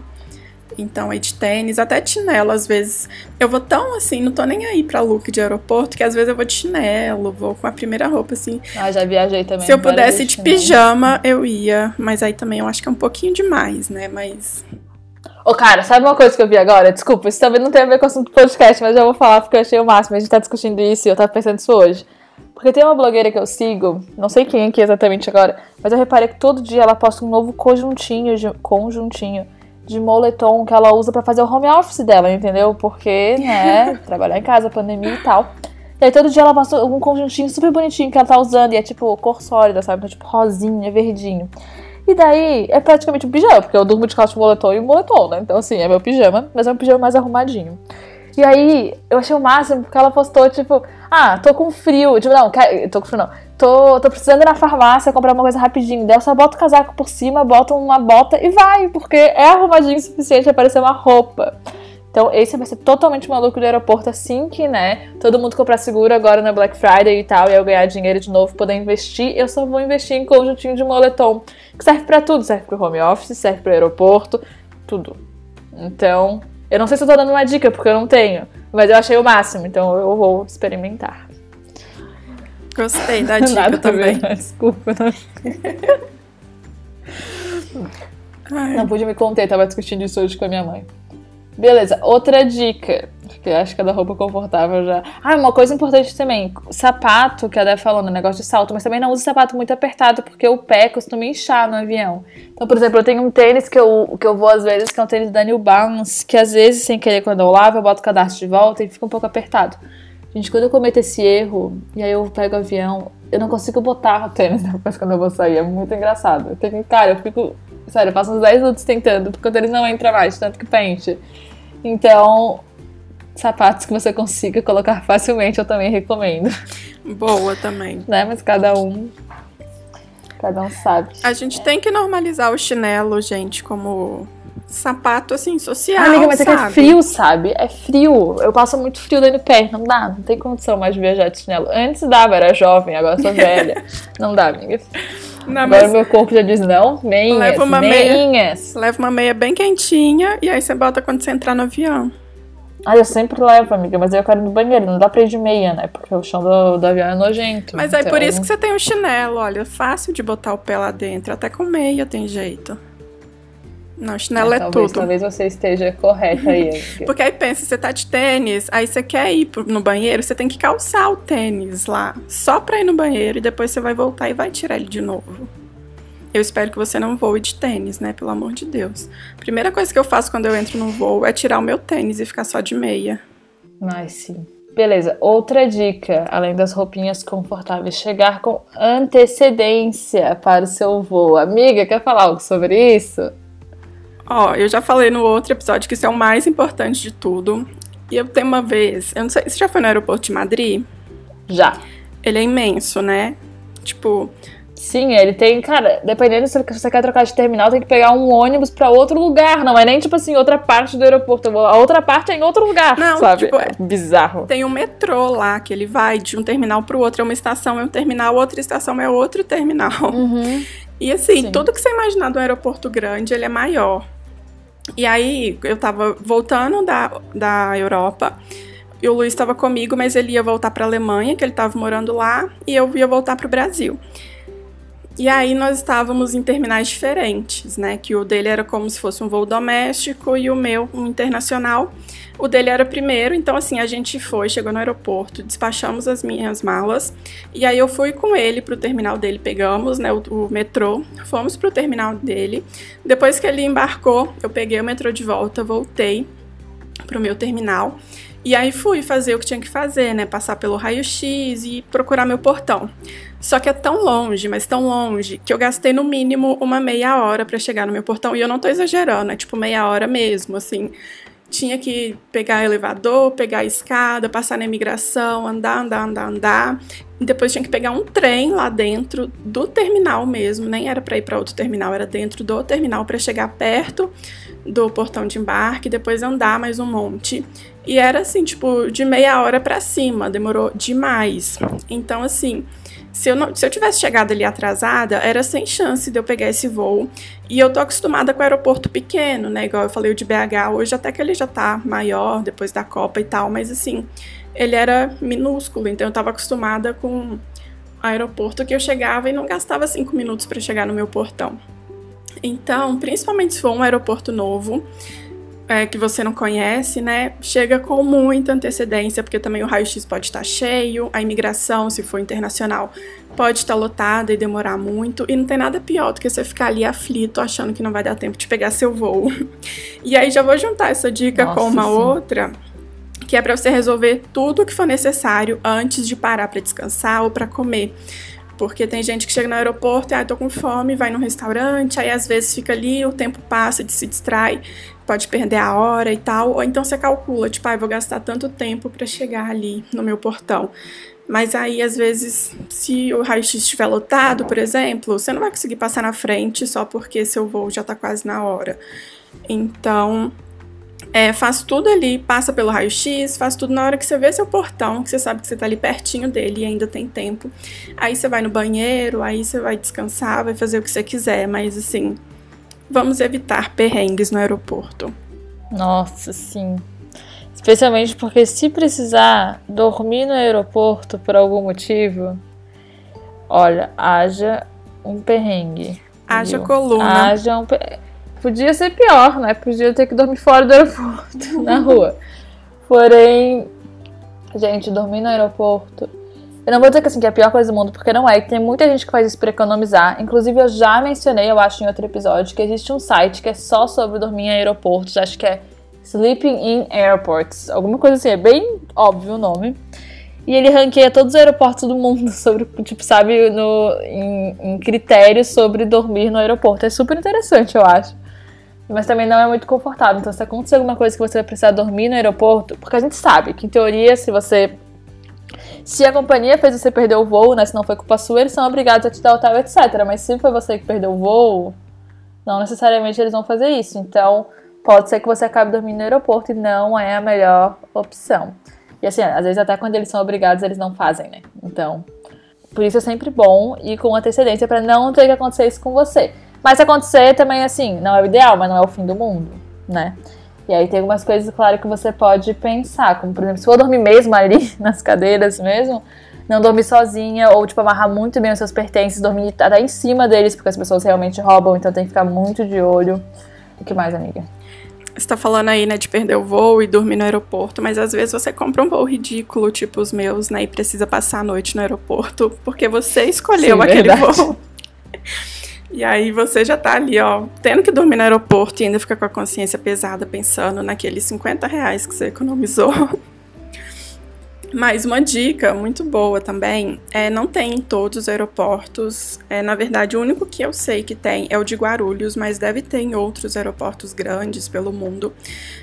Então, aí de tênis, até chinelo, às vezes. Eu vou tão assim, não tô nem aí pra look de aeroporto, que às vezes eu vou de chinelo, vou com a primeira roupa, assim. Ah, já viajei também. Se eu pudesse de pijama, eu ia. Mas aí também eu acho que é um pouquinho demais, né? Mas. Ô, cara, sabe uma coisa que eu vi agora? Desculpa, isso também não tem a ver com o assunto do podcast, mas eu vou falar porque eu achei o máximo. A gente tá discutindo isso e eu tava pensando isso hoje. Porque tem uma blogueira que eu sigo, não sei quem aqui exatamente agora, mas eu reparei que todo dia ela posta um novo conjuntinho, de, conjuntinho de moletom que ela usa para fazer o home office dela, entendeu? Porque, né, trabalhar em casa, pandemia e tal. E aí todo dia ela passa um conjuntinho super bonitinho que ela tá usando e é tipo cor sólida, sabe? Então, tipo rosinha, verdinho. E daí é praticamente um pijama, porque eu durmo de calça de moletom e moletom, né? Então, assim, é meu pijama, mas é um pijama mais arrumadinho. E aí, eu achei o máximo porque ela postou, tipo, ah, tô com frio. Tipo, não, tô com frio não. Tô, tô precisando ir na farmácia comprar uma coisa rapidinho. Daí eu só boto o casaco por cima, boto uma bota e vai, porque é arrumadinho o suficiente pra parecer uma roupa. Então, esse vai ser totalmente maluco do aeroporto, assim que, né, todo mundo comprar seguro agora na Black Friday e tal, e eu ganhar dinheiro de novo, poder investir, eu só vou investir em conjuntinho de moletom, que serve para tudo, serve pro home office, serve pro aeroporto, tudo. Então, eu não sei se eu tô dando uma dica, porque eu não tenho. Mas eu achei o máximo, então eu vou experimentar. Gostei da dica Nada também. Ver, desculpa. Não. não pude me conter, tava discutindo isso hoje com a minha mãe. Beleza, outra dica. Porque acho que é da roupa confortável já. Ah, uma coisa importante também: sapato, que a Dé falou no negócio de salto, mas também não use sapato muito apertado, porque o pé costuma inchar no avião. Então, por exemplo, eu tenho um tênis que eu, que eu vou às vezes, que é um tênis da New Balance, que às vezes, sem querer, quando eu lavo, eu boto o cadastro de volta e fica um pouco apertado. Gente, quando eu cometo esse erro, e aí eu pego o avião, eu não consigo botar o tênis depois quando eu vou sair. É muito engraçado. Eu tenho, cara, eu fico. Sério, eu passo uns 10 minutos tentando, porque o tênis não entra mais, tanto que pente. Então, sapatos que você consiga colocar facilmente, eu também recomendo. Boa também. né? Mas cada um. Cada um sabe. A gente tem que normalizar o chinelo, gente, como sapato assim, social. Amiga, mas sabe? é que é frio, sabe? É frio. Eu passo muito frio dentro do pé. Não dá, não tem condição mais de viajar de chinelo. Antes dava, era jovem, agora sou velha. não dá, amiga. Não, Agora meu corpo já diz não, meinhas, leva uma meinhas. Meia, leva uma meia bem quentinha e aí você bota quando você entrar no avião. Ah, eu sempre levo, amiga, mas eu quero ir no banheiro, não dá pra ir de meia, né? Porque o chão do, do avião é nojento. Mas então... aí por isso que você tem o chinelo, olha, fácil de botar o pé lá dentro, até com meia tem jeito. Não, chinelo é, é talvez, tudo. Talvez você esteja correta aí. Porque aí pensa, você tá de tênis, aí você quer ir no banheiro, você tem que calçar o tênis lá, só pra ir no banheiro, e depois você vai voltar e vai tirar ele de novo. Eu espero que você não voe de tênis, né? Pelo amor de Deus. Primeira coisa que eu faço quando eu entro no voo é tirar o meu tênis e ficar só de meia. Mas sim. Beleza, outra dica, além das roupinhas confortáveis, chegar com antecedência para o seu voo. Amiga, quer falar algo sobre isso? Ó, eu já falei no outro episódio que isso é o mais importante de tudo. E eu tenho uma vez, eu não sei, você já foi no aeroporto de Madrid? Já. Ele é imenso, né? Tipo, Sim, ele tem, cara, dependendo se você quer trocar de terminal, tem que pegar um ônibus para outro lugar. Não é nem tipo assim, outra parte do aeroporto. A outra parte é em outro lugar. Não, sabe? Tipo, é bizarro. Tem um metrô lá que ele vai de um terminal pro outro. É uma estação, é um terminal, outra estação é outro terminal. Uhum. E assim, Sim. tudo que você imaginar do aeroporto grande, ele é maior. E aí, eu tava voltando da, da Europa. E o Luiz estava comigo, mas ele ia voltar para Alemanha, que ele estava morando lá, e eu ia voltar para o Brasil. E aí nós estávamos em terminais diferentes, né? Que o dele era como se fosse um voo doméstico e o meu um internacional. O dele era primeiro, então assim, a gente foi, chegou no aeroporto, despachamos as minhas malas e aí eu fui com ele pro terminal dele, pegamos, né, o, o metrô, fomos pro terminal dele. Depois que ele embarcou, eu peguei o metrô de volta, voltei pro meu terminal. E aí fui fazer o que tinha que fazer, né? Passar pelo raio-x e procurar meu portão. Só que é tão longe, mas tão longe, que eu gastei no mínimo uma meia hora para chegar no meu portão. E eu não tô exagerando, é tipo meia hora mesmo, assim. Tinha que pegar elevador, pegar escada, passar na imigração, andar, andar, andar, andar. E depois tinha que pegar um trem lá dentro do terminal mesmo, nem era para ir para outro terminal, era dentro do terminal para chegar perto do portão de embarque, depois andar mais um monte. E era assim, tipo, de meia hora para cima, demorou demais. Então, assim, se eu, não, se eu tivesse chegado ali atrasada, era sem chance de eu pegar esse voo. E eu tô acostumada com o aeroporto pequeno, né? Igual eu falei o de BH, hoje até que ele já tá maior depois da Copa e tal, mas assim, ele era minúsculo, então eu tava acostumada com aeroporto que eu chegava e não gastava cinco minutos para chegar no meu portão. Então, principalmente se for um aeroporto novo, é, que você não conhece, né? Chega com muita antecedência, porque também o raio-x pode estar cheio, a imigração, se for internacional, pode estar lotada e demorar muito, e não tem nada pior do que você ficar ali aflito, achando que não vai dar tempo de pegar seu voo. E aí já vou juntar essa dica Nossa, com uma sim. outra, que é para você resolver tudo o que for necessário antes de parar para descansar ou para comer. Porque tem gente que chega no aeroporto e, ah, tô com fome, vai num restaurante, aí às vezes fica ali, o tempo passa, se distrai, pode perder a hora e tal. Ou então você calcula, tipo, ah, vou gastar tanto tempo para chegar ali no meu portão. Mas aí, às vezes, se o raio-x estiver lotado, por exemplo, você não vai conseguir passar na frente só porque seu voo já tá quase na hora. Então, é, faz tudo ali, passa pelo raio-x, faz tudo na hora que você vê seu portão, que você sabe que você tá ali pertinho dele e ainda tem tempo. Aí você vai no banheiro, aí você vai descansar, vai fazer o que você quiser, mas assim, vamos evitar perrengues no aeroporto. Nossa, sim. Especialmente porque se precisar dormir no aeroporto por algum motivo, olha, haja um perrengue. Haja viu? coluna. Haja um perrengue. Podia ser pior, né? Podia ter que dormir fora do aeroporto, na rua. Porém, gente, dormir no aeroporto. Eu não vou dizer que, assim, que é a pior coisa do mundo, porque não é. Tem muita gente que faz isso pra economizar. Inclusive, eu já mencionei, eu acho, em outro episódio, que existe um site que é só sobre dormir em aeroportos. Acho que é Sleeping in Airports. Alguma coisa assim, é bem óbvio o nome. E ele ranqueia todos os aeroportos do mundo sobre, tipo, sabe, no, em, em critérios sobre dormir no aeroporto. É super interessante, eu acho mas também não é muito confortável. Então, se acontecer alguma coisa que você vai precisar dormir no aeroporto, porque a gente sabe que, em teoria, se você. Se a companhia fez você perder o voo, né? Se não foi culpa sua, eles são obrigados a te dar hotel, etc. Mas se foi você que perdeu o voo, não necessariamente eles vão fazer isso. Então, pode ser que você acabe dormindo no aeroporto e não é a melhor opção. E assim, às vezes até quando eles são obrigados, eles não fazem, né? Então, por isso é sempre bom ir com antecedência para não ter que acontecer isso com você. Mas se acontecer também, assim, não é o ideal, mas não é o fim do mundo, né? E aí tem algumas coisas, claro, que você pode pensar, como por exemplo, se for dormir mesmo ali nas cadeiras mesmo, não dormir sozinha, ou tipo, amarrar muito bem os seus pertences, dormir até em cima deles, porque as pessoas realmente roubam, então tem que ficar muito de olho. O que mais, amiga? Você tá falando aí, né, de perder o voo e dormir no aeroporto, mas às vezes você compra um voo ridículo, tipo os meus, né, e precisa passar a noite no aeroporto, porque você escolheu Sim, aquele verdade. voo. E aí você já tá ali, ó, tendo que dormir no aeroporto e ainda fica com a consciência pesada pensando naqueles 50 reais que você economizou. Mas uma dica muito boa também é não tem em todos os aeroportos. É, na verdade, o único que eu sei que tem é o de Guarulhos, mas deve ter em outros aeroportos grandes pelo mundo.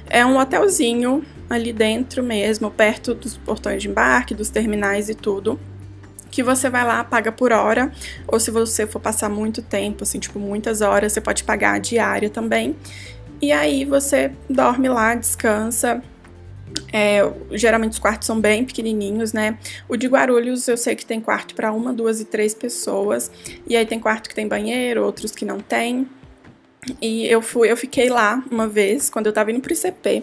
É um hotelzinho ali dentro mesmo, perto dos portões de embarque, dos terminais e tudo que você vai lá, paga por hora, ou se você for passar muito tempo, assim, tipo muitas horas, você pode pagar a diária também. E aí você dorme lá, descansa. É, geralmente os quartos são bem pequenininhos, né? O de Guarulhos eu sei que tem quarto para uma, duas e três pessoas. E aí tem quarto que tem banheiro, outros que não tem. E eu fui, eu fiquei lá uma vez quando eu tava indo pro ICP.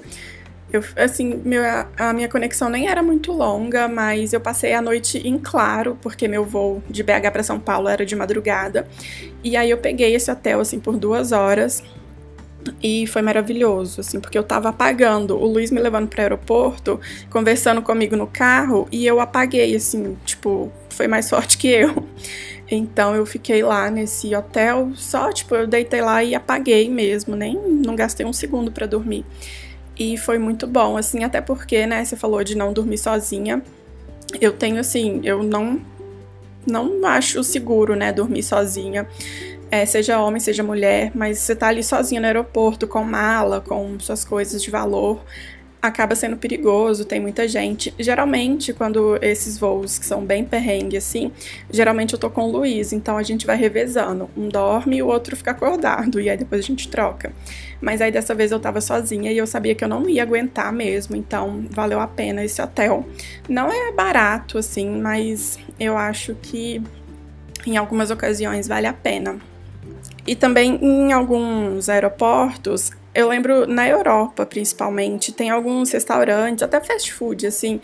Eu, assim, meu, a minha conexão nem era muito longa, mas eu passei a noite em claro, porque meu voo de BH para São Paulo era de madrugada. E aí eu peguei esse hotel, assim, por duas horas. E foi maravilhoso, assim, porque eu tava apagando. O Luiz me levando pro aeroporto, conversando comigo no carro, e eu apaguei, assim, tipo, foi mais forte que eu. Então eu fiquei lá nesse hotel, só, tipo, eu deitei lá e apaguei mesmo, nem não gastei um segundo para dormir. E foi muito bom, assim, até porque, né, você falou de não dormir sozinha. Eu tenho, assim, eu não, não acho seguro, né, dormir sozinha. É, seja homem, seja mulher, mas você tá ali sozinha no aeroporto, com mala, com suas coisas de valor acaba sendo perigoso, tem muita gente. Geralmente, quando esses voos que são bem perrengue assim, geralmente eu tô com o Luiz, então a gente vai revezando. Um dorme e o outro fica acordado, e aí depois a gente troca. Mas aí dessa vez eu tava sozinha e eu sabia que eu não ia aguentar mesmo, então valeu a pena esse hotel. Não é barato assim, mas eu acho que em algumas ocasiões vale a pena. E também em alguns aeroportos eu lembro na Europa, principalmente, tem alguns restaurantes, até fast food, assim,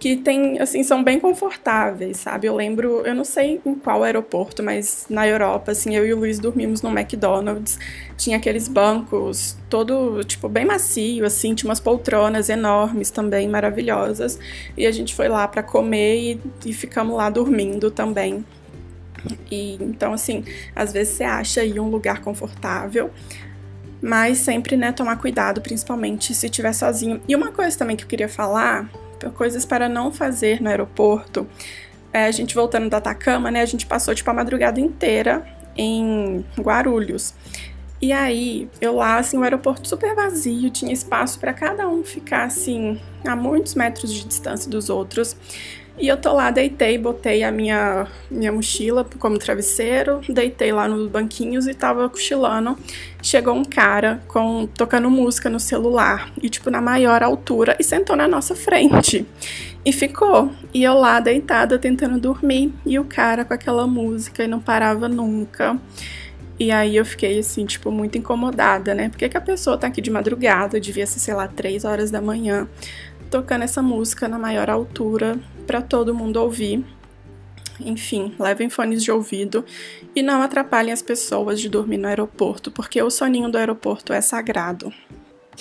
que tem, assim, são bem confortáveis, sabe? Eu lembro, eu não sei em qual aeroporto, mas na Europa, assim, eu e o Luiz dormimos no McDonald's, tinha aqueles bancos todo, tipo, bem macio, assim, tinha umas poltronas enormes também, maravilhosas, e a gente foi lá para comer e, e ficamos lá dormindo também. E então, assim, às vezes você acha aí um lugar confortável, mas sempre, né, tomar cuidado, principalmente se estiver sozinho. E uma coisa também que eu queria falar, coisas para não fazer no aeroporto. É, a gente voltando da Atacama, né, a gente passou tipo a madrugada inteira em Guarulhos. E aí, eu lá, assim, o aeroporto super vazio, tinha espaço para cada um ficar assim a muitos metros de distância dos outros. E eu tô lá, deitei, botei a minha, minha mochila como travesseiro, deitei lá nos banquinhos e tava cochilando. Chegou um cara com tocando música no celular e tipo na maior altura e sentou na nossa frente. E ficou. E eu lá deitada tentando dormir e o cara com aquela música e não parava nunca. E aí eu fiquei assim, tipo, muito incomodada, né? Por que, que a pessoa tá aqui de madrugada, devia ser, sei lá, três horas da manhã, tocando essa música na maior altura para todo mundo ouvir. Enfim, levem fones de ouvido e não atrapalhem as pessoas de dormir no aeroporto, porque o soninho do aeroporto é sagrado.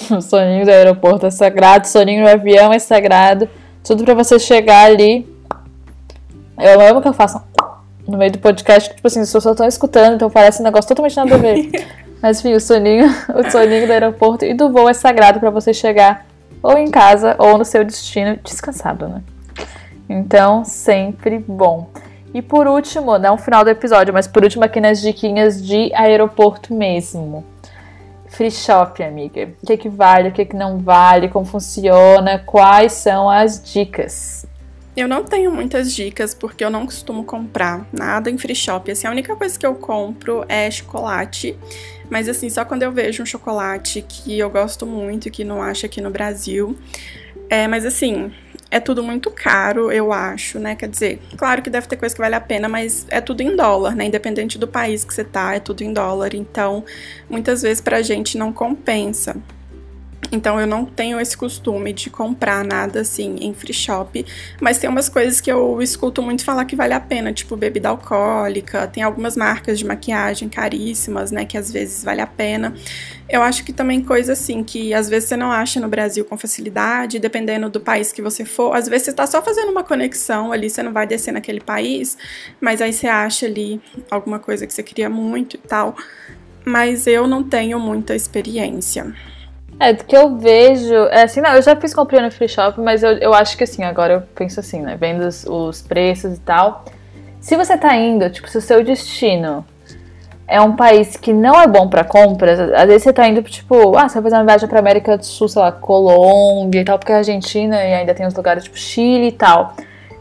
O soninho do aeroporto é sagrado, o soninho do avião é sagrado. Tudo para você chegar ali. Eu amo que eu faço no meio do podcast, tipo assim, as pessoas estão escutando, então parece um negócio totalmente nada a ver. Mas enfim, o soninho, o soninho do aeroporto e do voo é sagrado para você chegar ou em casa ou no seu destino descansado, né? Então, sempre bom. E por último, não final do episódio, mas por último aqui nas diquinhas de aeroporto mesmo. Free shop, amiga. O que, é que vale, o que, é que não vale, como funciona, quais são as dicas? Eu não tenho muitas dicas porque eu não costumo comprar nada em free shop. Assim, a única coisa que eu compro é chocolate. Mas assim, só quando eu vejo um chocolate que eu gosto muito e que não acho aqui no Brasil. É, mas assim, é tudo muito caro, eu acho, né? Quer dizer, claro que deve ter coisa que vale a pena, mas é tudo em dólar, né? Independente do país que você tá, é tudo em dólar. Então, muitas vezes pra gente não compensa. Então eu não tenho esse costume de comprar nada assim em free shop, mas tem umas coisas que eu escuto muito falar que vale a pena, tipo bebida alcoólica, tem algumas marcas de maquiagem caríssimas, né, que às vezes vale a pena. Eu acho que também coisa assim que às vezes você não acha no Brasil com facilidade, dependendo do país que você for. Às vezes você tá só fazendo uma conexão ali, você não vai descer naquele país, mas aí você acha ali alguma coisa que você queria muito e tal. Mas eu não tenho muita experiência. É, do que eu vejo. É assim, não, eu já fiz comprinha no free shop, mas eu, eu acho que assim, agora eu penso assim, né? Vendo os, os preços e tal. Se você tá indo, tipo, se o seu destino é um país que não é bom para compras, às vezes você tá indo, tipo, ah, você vai fazer uma viagem pra América do Sul, sei lá, Colômbia e tal, porque a Argentina e ainda tem os lugares tipo Chile e tal.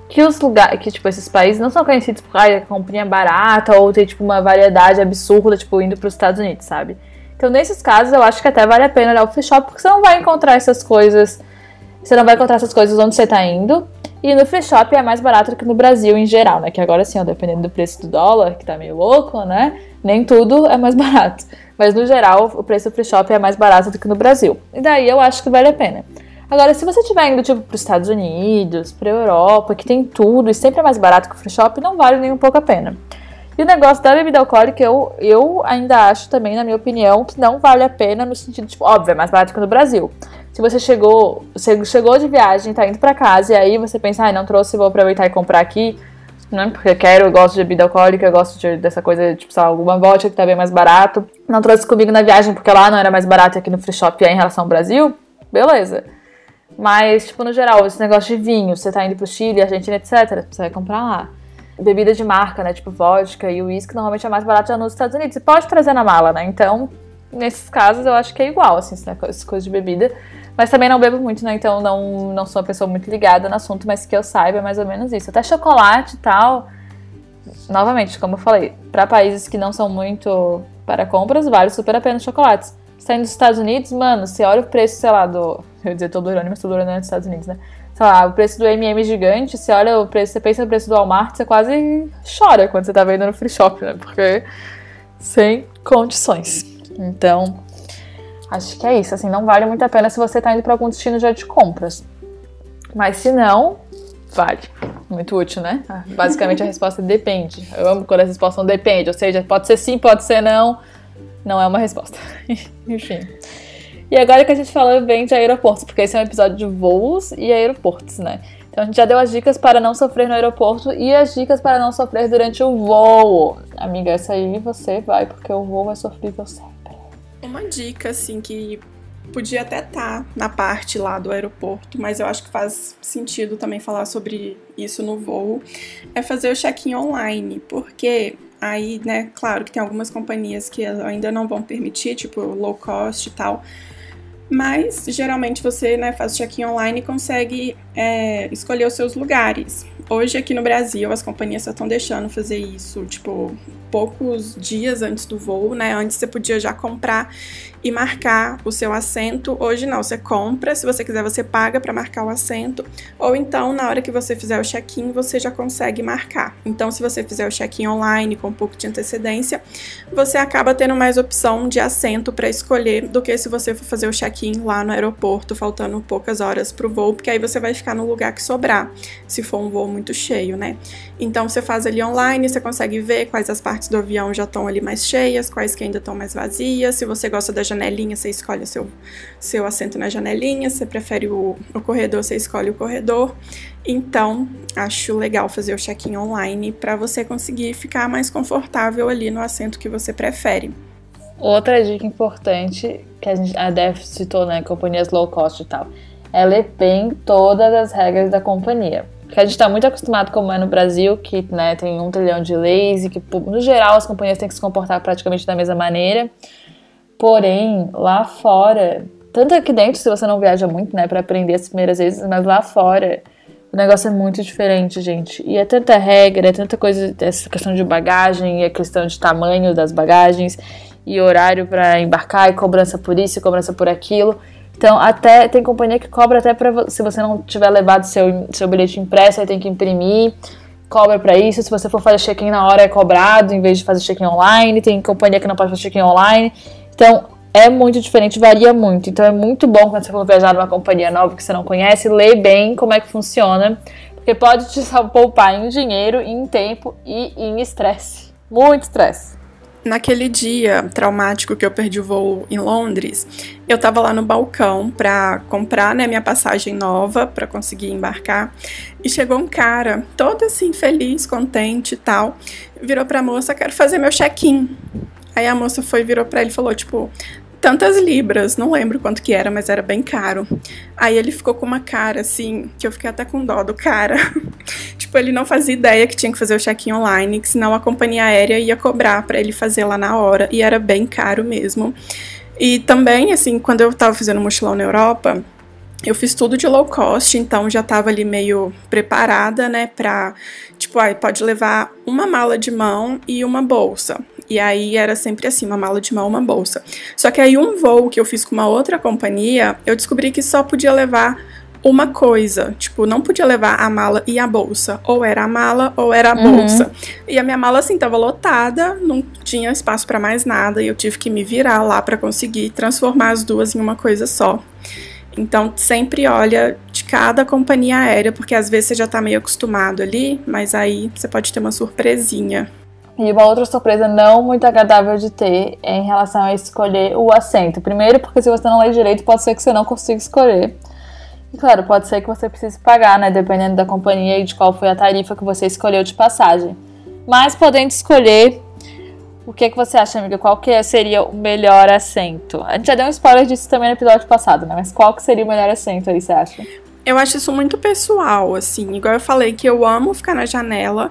Que os lugares, que tipo, esses países não são conhecidos por, ah, comprinha barata ou tem, tipo, uma variedade absurda, tipo, indo pros Estados Unidos, sabe? Então, nesses casos, eu acho que até vale a pena olhar o free shop, porque você não vai encontrar essas coisas. Você não vai encontrar essas coisas onde você tá indo. E no free shop é mais barato do que no Brasil em geral, né? Que agora sim, dependendo do preço do dólar, que tá meio louco, né? Nem tudo é mais barato. Mas no geral, o preço do free shop é mais barato do que no Brasil. E daí eu acho que vale a pena. Agora, se você estiver indo, tipo, pros Estados Unidos, pra Europa, que tem tudo e sempre é mais barato que o free shop, não vale nem um pouco a pena. E o negócio da bebida alcoólica, eu, eu ainda acho também, na minha opinião, que não vale a pena no sentido, tipo, óbvio, é mais barato que no Brasil. Se você chegou, você chegou de viagem, tá indo para casa, e aí você pensa, ah, não trouxe, vou aproveitar e comprar aqui, né? Porque eu quero, eu gosto de bebida alcoólica, eu gosto de, dessa coisa, tipo, sei lá, alguma vodka que tá bem mais barato. Não trouxe comigo na viagem porque lá não era mais barato aqui no free shop é em relação ao Brasil, beleza. Mas, tipo, no geral, esse negócio de vinho, você tá indo pro Chile, Argentina, etc., você vai comprar lá bebida de marca, né? Tipo vodka e uísque, normalmente é mais barato já nos Estados Unidos. Você pode trazer na mala, né? Então, nesses casos, eu acho que é igual, assim, essas coisas de bebida. Mas também não bebo muito, né? Então não, não sou uma pessoa muito ligada no assunto, mas que eu saiba é mais ou menos isso. Até chocolate e tal. Novamente, como eu falei, para países que não são muito para compras, vale super a pena chocolates. Você tá indo dos Estados Unidos, mano, você olha o preço, sei lá, do. Eu ia dizer Toblerone, mas Toblerone é dos Estados Unidos, né? Sei lá, o preço do MM gigante, você olha o preço, você pensa no preço do Walmart, você quase chora quando você tá vendo no free shop, né? Porque sem condições. Então, acho que é isso, assim, não vale muito a pena se você tá indo para algum destino já de compras. Mas se não, vale. Muito útil, né? Ah, basicamente a resposta depende. Eu amo quando a resposta não depende, ou seja, pode ser sim, pode ser não. Não é uma resposta. Enfim. E agora que a gente falou bem de aeroportos, porque esse é um episódio de voos e aeroportos, né? Então a gente já deu as dicas para não sofrer no aeroporto e as dicas para não sofrer durante o voo. Amiga, essa aí você vai, porque o voo é sofrível sempre. Uma dica, assim, que podia até estar tá na parte lá do aeroporto, mas eu acho que faz sentido também falar sobre isso no voo, é fazer o check-in online, porque aí, né, claro que tem algumas companhias que ainda não vão permitir, tipo low cost e tal, mas geralmente você né, faz o check-in online e consegue é, escolher os seus lugares. Hoje aqui no Brasil as companhias só estão deixando fazer isso, tipo, poucos dias antes do voo, né? Antes você podia já comprar e marcar o seu assento. Hoje não, você compra, se você quiser você paga para marcar o assento, ou então na hora que você fizer o check-in, você já consegue marcar. Então, se você fizer o check-in online com um pouco de antecedência, você acaba tendo mais opção de assento para escolher do que se você for fazer o check-in lá no aeroporto, faltando poucas horas para o voo, porque aí você vai ficar no lugar que sobrar, se for um voo muito cheio, né? Então, você faz ali online, você consegue ver quais as partes do avião já estão ali mais cheias, quais que ainda estão mais vazias. Se você gosta da janelinha, você escolhe seu, seu assento na janelinha. Se você prefere o, o corredor, você escolhe o corredor. Então, acho legal fazer o check-in online para você conseguir ficar mais confortável ali no assento que você prefere. Outra dica importante que a, gente, a Def citou, né, companhias low cost e tal, é ler bem todas as regras da companhia. Porque a gente está muito acostumado, como é no Brasil, que né, tem um trilhão de leis e que, no geral, as companhias têm que se comportar praticamente da mesma maneira. Porém, lá fora, tanto aqui dentro, se você não viaja muito, né, para aprender as primeiras vezes, mas lá fora, o negócio é muito diferente, gente. E é tanta regra, é tanta coisa, essa questão de bagagem, e a questão de tamanho das bagagens, e horário para embarcar, e cobrança por isso, e cobrança por aquilo. Então, até tem companhia que cobra até para se você não tiver levado seu, seu bilhete impresso, aí tem que imprimir, cobra para isso. Se você for fazer check-in na hora é cobrado em vez de fazer check-in online. Tem companhia que não pode fazer check-in online. Então, é muito diferente, varia muito. Então é muito bom quando você for viajar numa companhia nova que você não conhece, ler bem como é que funciona, porque pode te poupar em dinheiro, em tempo e em estresse. Muito estresse. Naquele dia traumático que eu perdi o voo em Londres, eu tava lá no balcão pra comprar, né, minha passagem nova para conseguir embarcar. E chegou um cara, todo assim, feliz, contente e tal. Virou pra moça, quero fazer meu check-in. Aí a moça foi, virou pra ele e falou, tipo, tantas libras, não lembro quanto que era, mas era bem caro. Aí ele ficou com uma cara assim, que eu fiquei até com dó do cara. Tipo, ele não fazia ideia que tinha que fazer o check-in online, que senão a companhia aérea ia cobrar para ele fazer lá na hora, e era bem caro mesmo. E também, assim, quando eu tava fazendo mochilão na Europa, eu fiz tudo de low cost, então já estava ali meio preparada, né, pra, tipo, aí pode levar uma mala de mão e uma bolsa. E aí era sempre assim, uma mala de mão, uma bolsa. Só que aí um voo que eu fiz com uma outra companhia, eu descobri que só podia levar uma coisa, tipo, não podia levar a mala e a bolsa, ou era a mala ou era a uhum. bolsa. E a minha mala assim tava lotada, não tinha espaço para mais nada e eu tive que me virar lá para conseguir transformar as duas em uma coisa só. Então, sempre olha de cada companhia aérea, porque às vezes você já tá meio acostumado ali, mas aí você pode ter uma surpresinha. E uma outra surpresa não muito agradável de ter é em relação a escolher o assento. Primeiro, porque se você não lê direito, pode ser que você não consiga escolher. Claro, pode ser que você precise pagar, né? Dependendo da companhia e de qual foi a tarifa que você escolheu de passagem. Mas podendo escolher o que, que você acha, amiga? Qual que seria o melhor assento? A gente já deu um spoiler disso também no episódio passado, né? Mas qual que seria o melhor assento aí, você acha? Eu acho isso muito pessoal, assim. Igual eu falei que eu amo ficar na janela,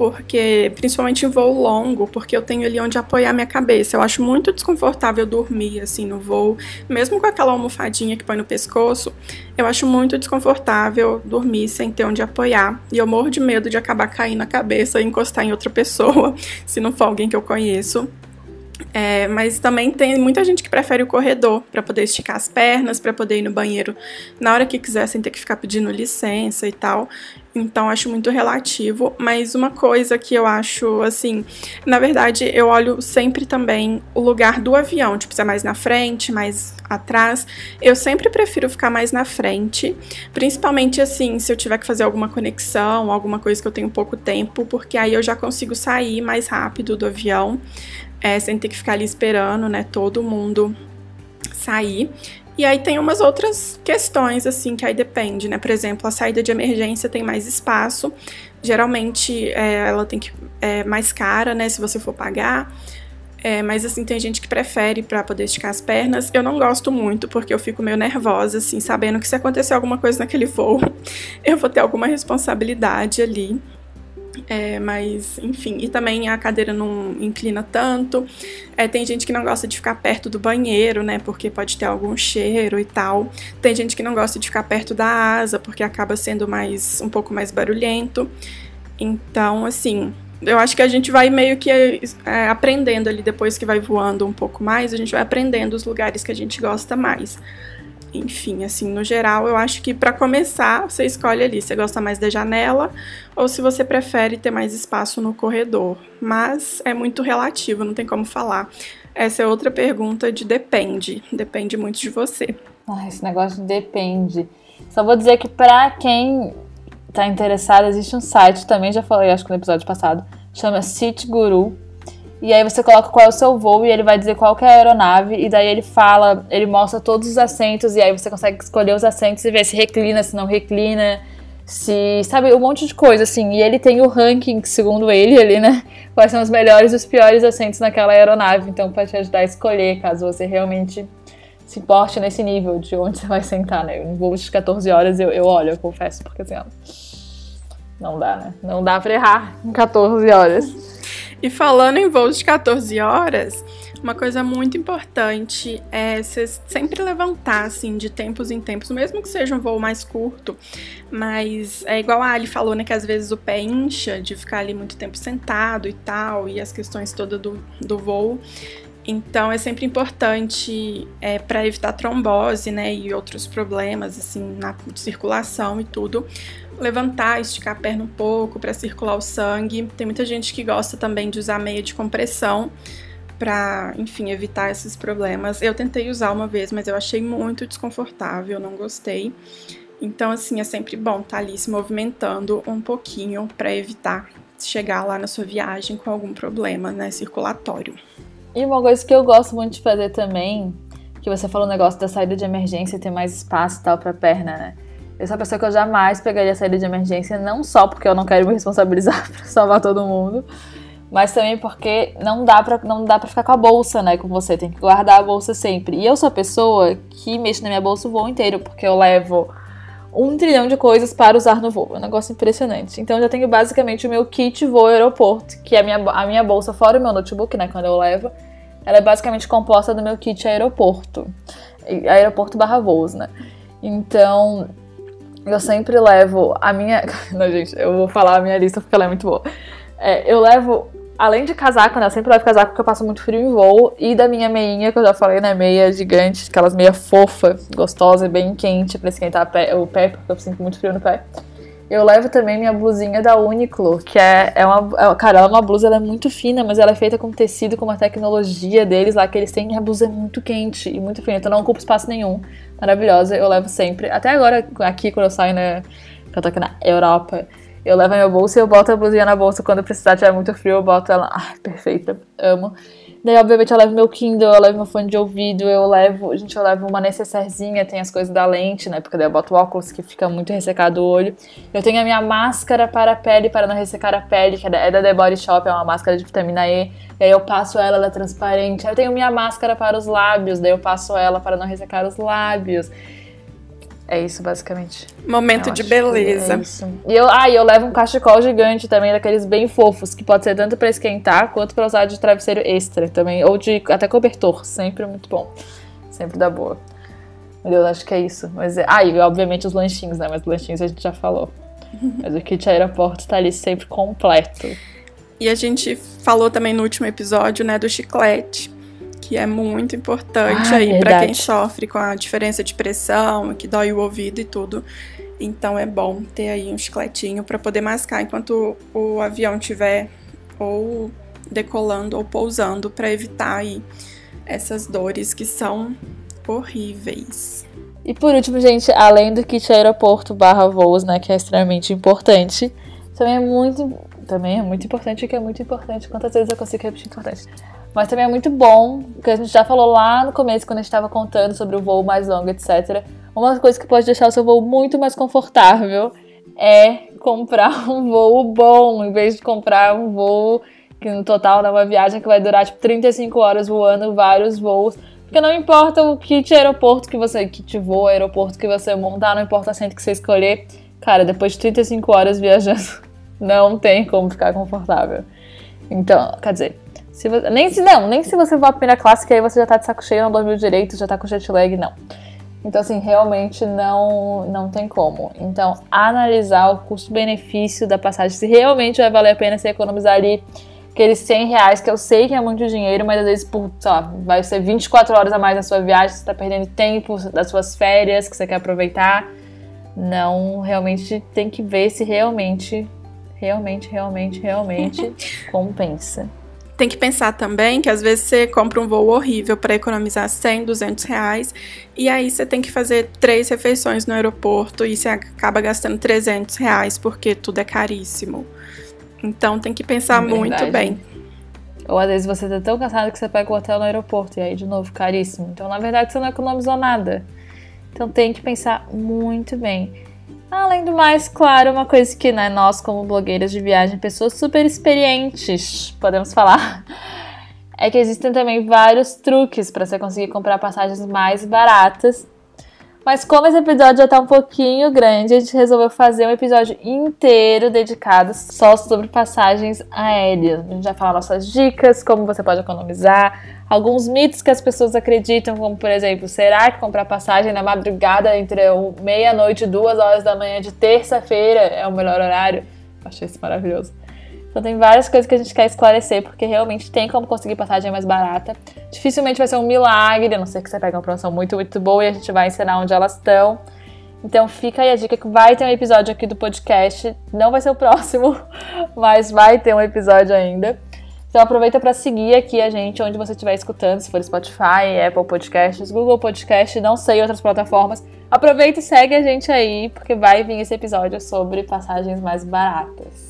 porque principalmente em voo longo, porque eu tenho ali onde apoiar minha cabeça. Eu acho muito desconfortável dormir assim no voo, mesmo com aquela almofadinha que põe no pescoço. Eu acho muito desconfortável dormir sem ter onde apoiar. E eu morro de medo de acabar caindo a cabeça e encostar em outra pessoa, se não for alguém que eu conheço. É, mas também tem muita gente que prefere o corredor para poder esticar as pernas, para poder ir no banheiro na hora que quiser, sem ter que ficar pedindo licença e tal. Então acho muito relativo, mas uma coisa que eu acho assim, na verdade, eu olho sempre também o lugar do avião, tipo, se é mais na frente, mais atrás. Eu sempre prefiro ficar mais na frente, principalmente assim, se eu tiver que fazer alguma conexão, alguma coisa que eu tenho pouco tempo, porque aí eu já consigo sair mais rápido do avião, é, sem ter que ficar ali esperando, né, todo mundo sair. E aí tem umas outras questões, assim, que aí depende, né? Por exemplo, a saída de emergência tem mais espaço. Geralmente é, ela tem que é mais cara, né? Se você for pagar. É, mas assim, tem gente que prefere para poder esticar as pernas. Eu não gosto muito, porque eu fico meio nervosa, assim, sabendo que se acontecer alguma coisa naquele voo, eu vou ter alguma responsabilidade ali. É, mas, enfim, e também a cadeira não inclina tanto. É, tem gente que não gosta de ficar perto do banheiro, né? Porque pode ter algum cheiro e tal. Tem gente que não gosta de ficar perto da asa, porque acaba sendo mais um pouco mais barulhento. Então, assim, eu acho que a gente vai meio que é, aprendendo ali depois que vai voando um pouco mais, a gente vai aprendendo os lugares que a gente gosta mais enfim, assim, no geral, eu acho que para começar, você escolhe ali, você gosta mais da janela ou se você prefere ter mais espaço no corredor. Mas é muito relativo, não tem como falar. Essa é outra pergunta de depende, depende muito de você. Ah, esse negócio depende. Só vou dizer que para quem tá interessado, existe um site também, já falei, acho que no episódio passado, chama City Guru e aí você coloca qual é o seu voo e ele vai dizer qual é a aeronave. E daí ele fala, ele mostra todos os assentos. E aí você consegue escolher os assentos e ver se reclina, se não reclina. Se. Sabe, um monte de coisa, assim. E ele tem o ranking, segundo ele, ali, né? Quais são os melhores e os piores assentos naquela aeronave. Então, pode te ajudar a escolher, caso você realmente se importe nesse nível de onde você vai sentar, né? Em voo de 14 horas eu, eu olho, eu confesso, porque assim, ó, não dá, né? Não dá pra errar em 14 horas. E falando em voos de 14 horas, uma coisa muito importante é você sempre levantar, assim, de tempos em tempos, mesmo que seja um voo mais curto, mas é igual a Ali falou, né, que às vezes o pé incha de ficar ali muito tempo sentado e tal, e as questões todas do, do voo. Então é sempre importante é, para evitar trombose, né, e outros problemas assim na circulação e tudo, levantar, esticar a perna um pouco para circular o sangue. Tem muita gente que gosta também de usar meia de compressão para, enfim, evitar esses problemas. Eu tentei usar uma vez, mas eu achei muito desconfortável, não gostei. Então, assim, é sempre bom estar tá ali se movimentando um pouquinho para evitar chegar lá na sua viagem com algum problema, né, circulatório. E uma coisa que eu gosto muito de fazer também, que você falou o negócio da saída de emergência, ter mais espaço e tal pra perna, né? Eu sou a pessoa que eu jamais pegaria a saída de emergência, não só porque eu não quero me responsabilizar pra salvar todo mundo, mas também porque não dá pra, não dá pra ficar com a bolsa, né, com você, tem que guardar a bolsa sempre. E eu sou a pessoa que mexe na minha bolsa o voo inteiro, porque eu levo um trilhão de coisas para usar no voo. É um negócio impressionante. Então eu já tenho basicamente o meu kit voo aeroporto, que é a minha, a minha bolsa, fora o meu notebook, né, quando eu levo, ela é basicamente composta do meu kit aeroporto. Aeroporto barra voos, né? Então, eu sempre levo a minha. Não, gente, eu vou falar a minha lista porque ela é muito boa. É, eu levo além de casaco, né? Eu sempre levo casaco porque eu passo muito frio em voo. E da minha meinha, que eu já falei, né? Meia gigante, aquelas meia fofa, gostosa, bem quente pra esquentar o pé, porque eu sinto muito frio no pé. Eu levo também minha blusinha da Uniqlo, que é, é uma. É, cara, ela é uma blusa, ela é muito fina, mas ela é feita com tecido, com uma tecnologia deles lá que eles têm. E a blusa é muito quente e muito fina, então não ocupa espaço nenhum. Maravilhosa, eu levo sempre. Até agora, aqui, quando eu saio, né? Que eu tô aqui na Europa, eu levo a minha bolsa e eu boto a blusinha na bolsa quando precisar, tiver muito frio, eu boto ela. Ai, perfeita, amo. Daí, obviamente, eu levo meu Kindle, eu levo meu fone de ouvido, eu levo. Gente, eu levo uma necessairezinha, tem as coisas da lente, né? Porque daí eu boto o óculos que fica muito ressecado o olho. Eu tenho a minha máscara para a pele, para não ressecar a pele, que é da The Body Shop, é uma máscara de vitamina E. E aí eu passo ela, ela é transparente. Eu tenho minha máscara para os lábios, daí eu passo ela para não ressecar os lábios. É isso, basicamente. Momento eu de beleza. É isso. E eu, ah, e eu levo um cachecol gigante também, daqueles bem fofos, que pode ser tanto para esquentar quanto para usar de travesseiro extra também. Ou de até cobertor. Sempre muito bom. Sempre dá boa. Meu Deus, acho que é isso. Mas é, ah, e obviamente os lanchinhos, né? Mas lanchinhos a gente já falou. Mas o kit aeroporto tá ali sempre completo. E a gente falou também no último episódio, né, do chiclete que é muito importante ah, aí para quem sofre com a diferença de pressão, que dói o ouvido e tudo. Então é bom ter aí um chicletinho para poder mascar enquanto o avião estiver ou decolando ou pousando para evitar aí essas dores que são horríveis. E por último, gente, além do kit aeroporto barra voos, né, que é extremamente importante, também é muito, também é muito importante, que é muito importante. Quantas vezes eu consigo repetir importante? Mas também é muito bom, porque a gente já falou lá no começo, quando a gente estava contando sobre o voo mais longo, etc. Uma coisa que pode deixar o seu voo muito mais confortável é comprar um voo bom, em vez de comprar um voo que no total é uma viagem que vai durar tipo 35 horas voando vários voos. Porque não importa o kit aeroporto que você, kit voo, aeroporto que você montar, não importa o assento que você escolher, cara, depois de 35 horas viajando, não tem como ficar confortável. Então, quer dizer, se você, nem se não, nem se você for a primeira classe, que aí você já tá de saco cheio, não dormiu direito, já tá com jet lag, não. Então, assim, realmente não, não tem como. Então, analisar o custo-benefício da passagem, se realmente vai valer a pena você economizar ali aqueles 100 reais, que eu sei que é muito dinheiro, mas às vezes, por, sei lá, vai ser 24 horas a mais na sua viagem, você tá perdendo tempo das suas férias que você quer aproveitar. Não, realmente tem que ver se realmente, realmente, realmente, realmente compensa. Tem que pensar também que às vezes você compra um voo horrível para economizar 100, 200 reais e aí você tem que fazer três refeições no aeroporto e você acaba gastando 300 reais porque tudo é caríssimo. Então tem que pensar é muito bem. Ou às vezes você tá tão cansado que você pega o hotel no aeroporto e aí de novo caríssimo. Então na verdade você não economizou nada. Então tem que pensar muito bem. Além do mais, claro, uma coisa que né, nós, como blogueiras de viagem, pessoas super experientes, podemos falar, é que existem também vários truques para você conseguir comprar passagens mais baratas mas como esse episódio já tá um pouquinho grande, a gente resolveu fazer um episódio inteiro dedicado só sobre passagens aéreas. A gente vai falar nossas dicas, como você pode economizar, alguns mitos que as pessoas acreditam, como por exemplo, será que comprar passagem na madrugada entre meia-noite e duas horas da manhã de terça-feira é o melhor horário? Achei isso maravilhoso. Então tem várias coisas que a gente quer esclarecer, porque realmente tem como conseguir passagem mais barata. Dificilmente vai ser um milagre, a não ser que você pegue uma promoção muito, muito boa e a gente vai ensinar onde elas estão. Então fica aí a dica que vai ter um episódio aqui do podcast. Não vai ser o próximo, mas vai ter um episódio ainda. Então aproveita para seguir aqui a gente onde você estiver escutando, se for Spotify, Apple Podcasts, Google Podcast, não sei outras plataformas. Aproveita e segue a gente aí, porque vai vir esse episódio sobre passagens mais baratas.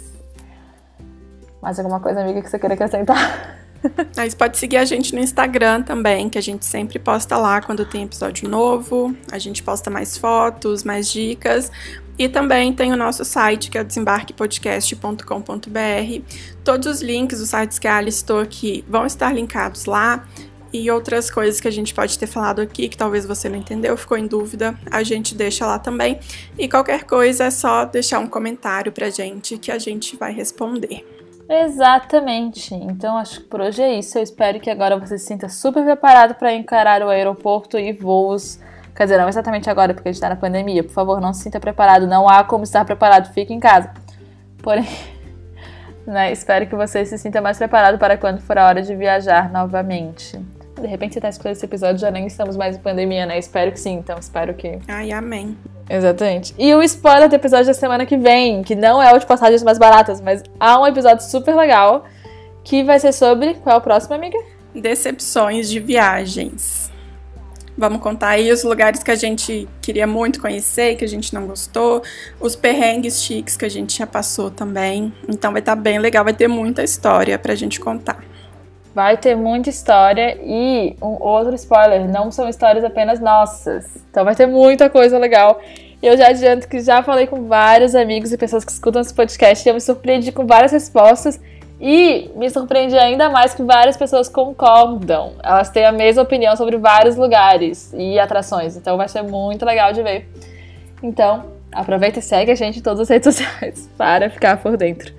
Mais alguma coisa, amiga, que você queira acrescentar? Aí você pode seguir a gente no Instagram também, que a gente sempre posta lá quando tem episódio novo. A gente posta mais fotos, mais dicas. E também tem o nosso site, que é desembarquepodcast.com.br. Todos os links dos sites que a listou aqui vão estar linkados lá. E outras coisas que a gente pode ter falado aqui, que talvez você não entendeu, ficou em dúvida, a gente deixa lá também. E qualquer coisa é só deixar um comentário pra gente que a gente vai responder. Exatamente. Então acho que por hoje é isso. Eu espero que agora você se sinta super preparado para encarar o aeroporto e voos. Quer dizer, não exatamente agora, porque a gente está na pandemia. Por favor, não se sinta preparado. Não há como estar preparado. Fique em casa. Porém, né, espero que você se sinta mais preparado para quando for a hora de viajar novamente. De repente você está escutando esse episódio, já nem estamos mais em pandemia, né? Espero que sim, então espero que. Ai, amém. Exatamente. E o spoiler do episódio da semana que vem, que não é o de passagens mais baratas, mas há um episódio super legal que vai ser sobre. Qual é o próximo, amiga? Decepções de viagens. Vamos contar aí os lugares que a gente queria muito conhecer, que a gente não gostou, os perrengues chiques que a gente já passou também. Então vai estar tá bem legal, vai ter muita história pra gente contar. Vai ter muita história e um outro spoiler, não são histórias apenas nossas. Então vai ter muita coisa legal. Eu já adianto que já falei com vários amigos e pessoas que escutam esse podcast e eu me surpreendi com várias respostas e me surpreendi ainda mais que várias pessoas concordam. Elas têm a mesma opinião sobre vários lugares e atrações. Então vai ser muito legal de ver. Então, aproveita e segue a gente em todas as redes sociais para ficar por dentro.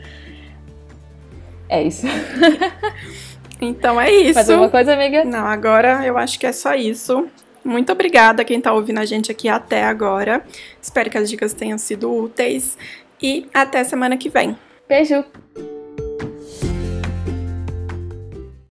É isso. Então é isso. Mais alguma coisa, amiga? Não, agora eu acho que é só isso. Muito obrigada a quem está ouvindo a gente aqui até agora. Espero que as dicas tenham sido úteis e até semana que vem. Beijo!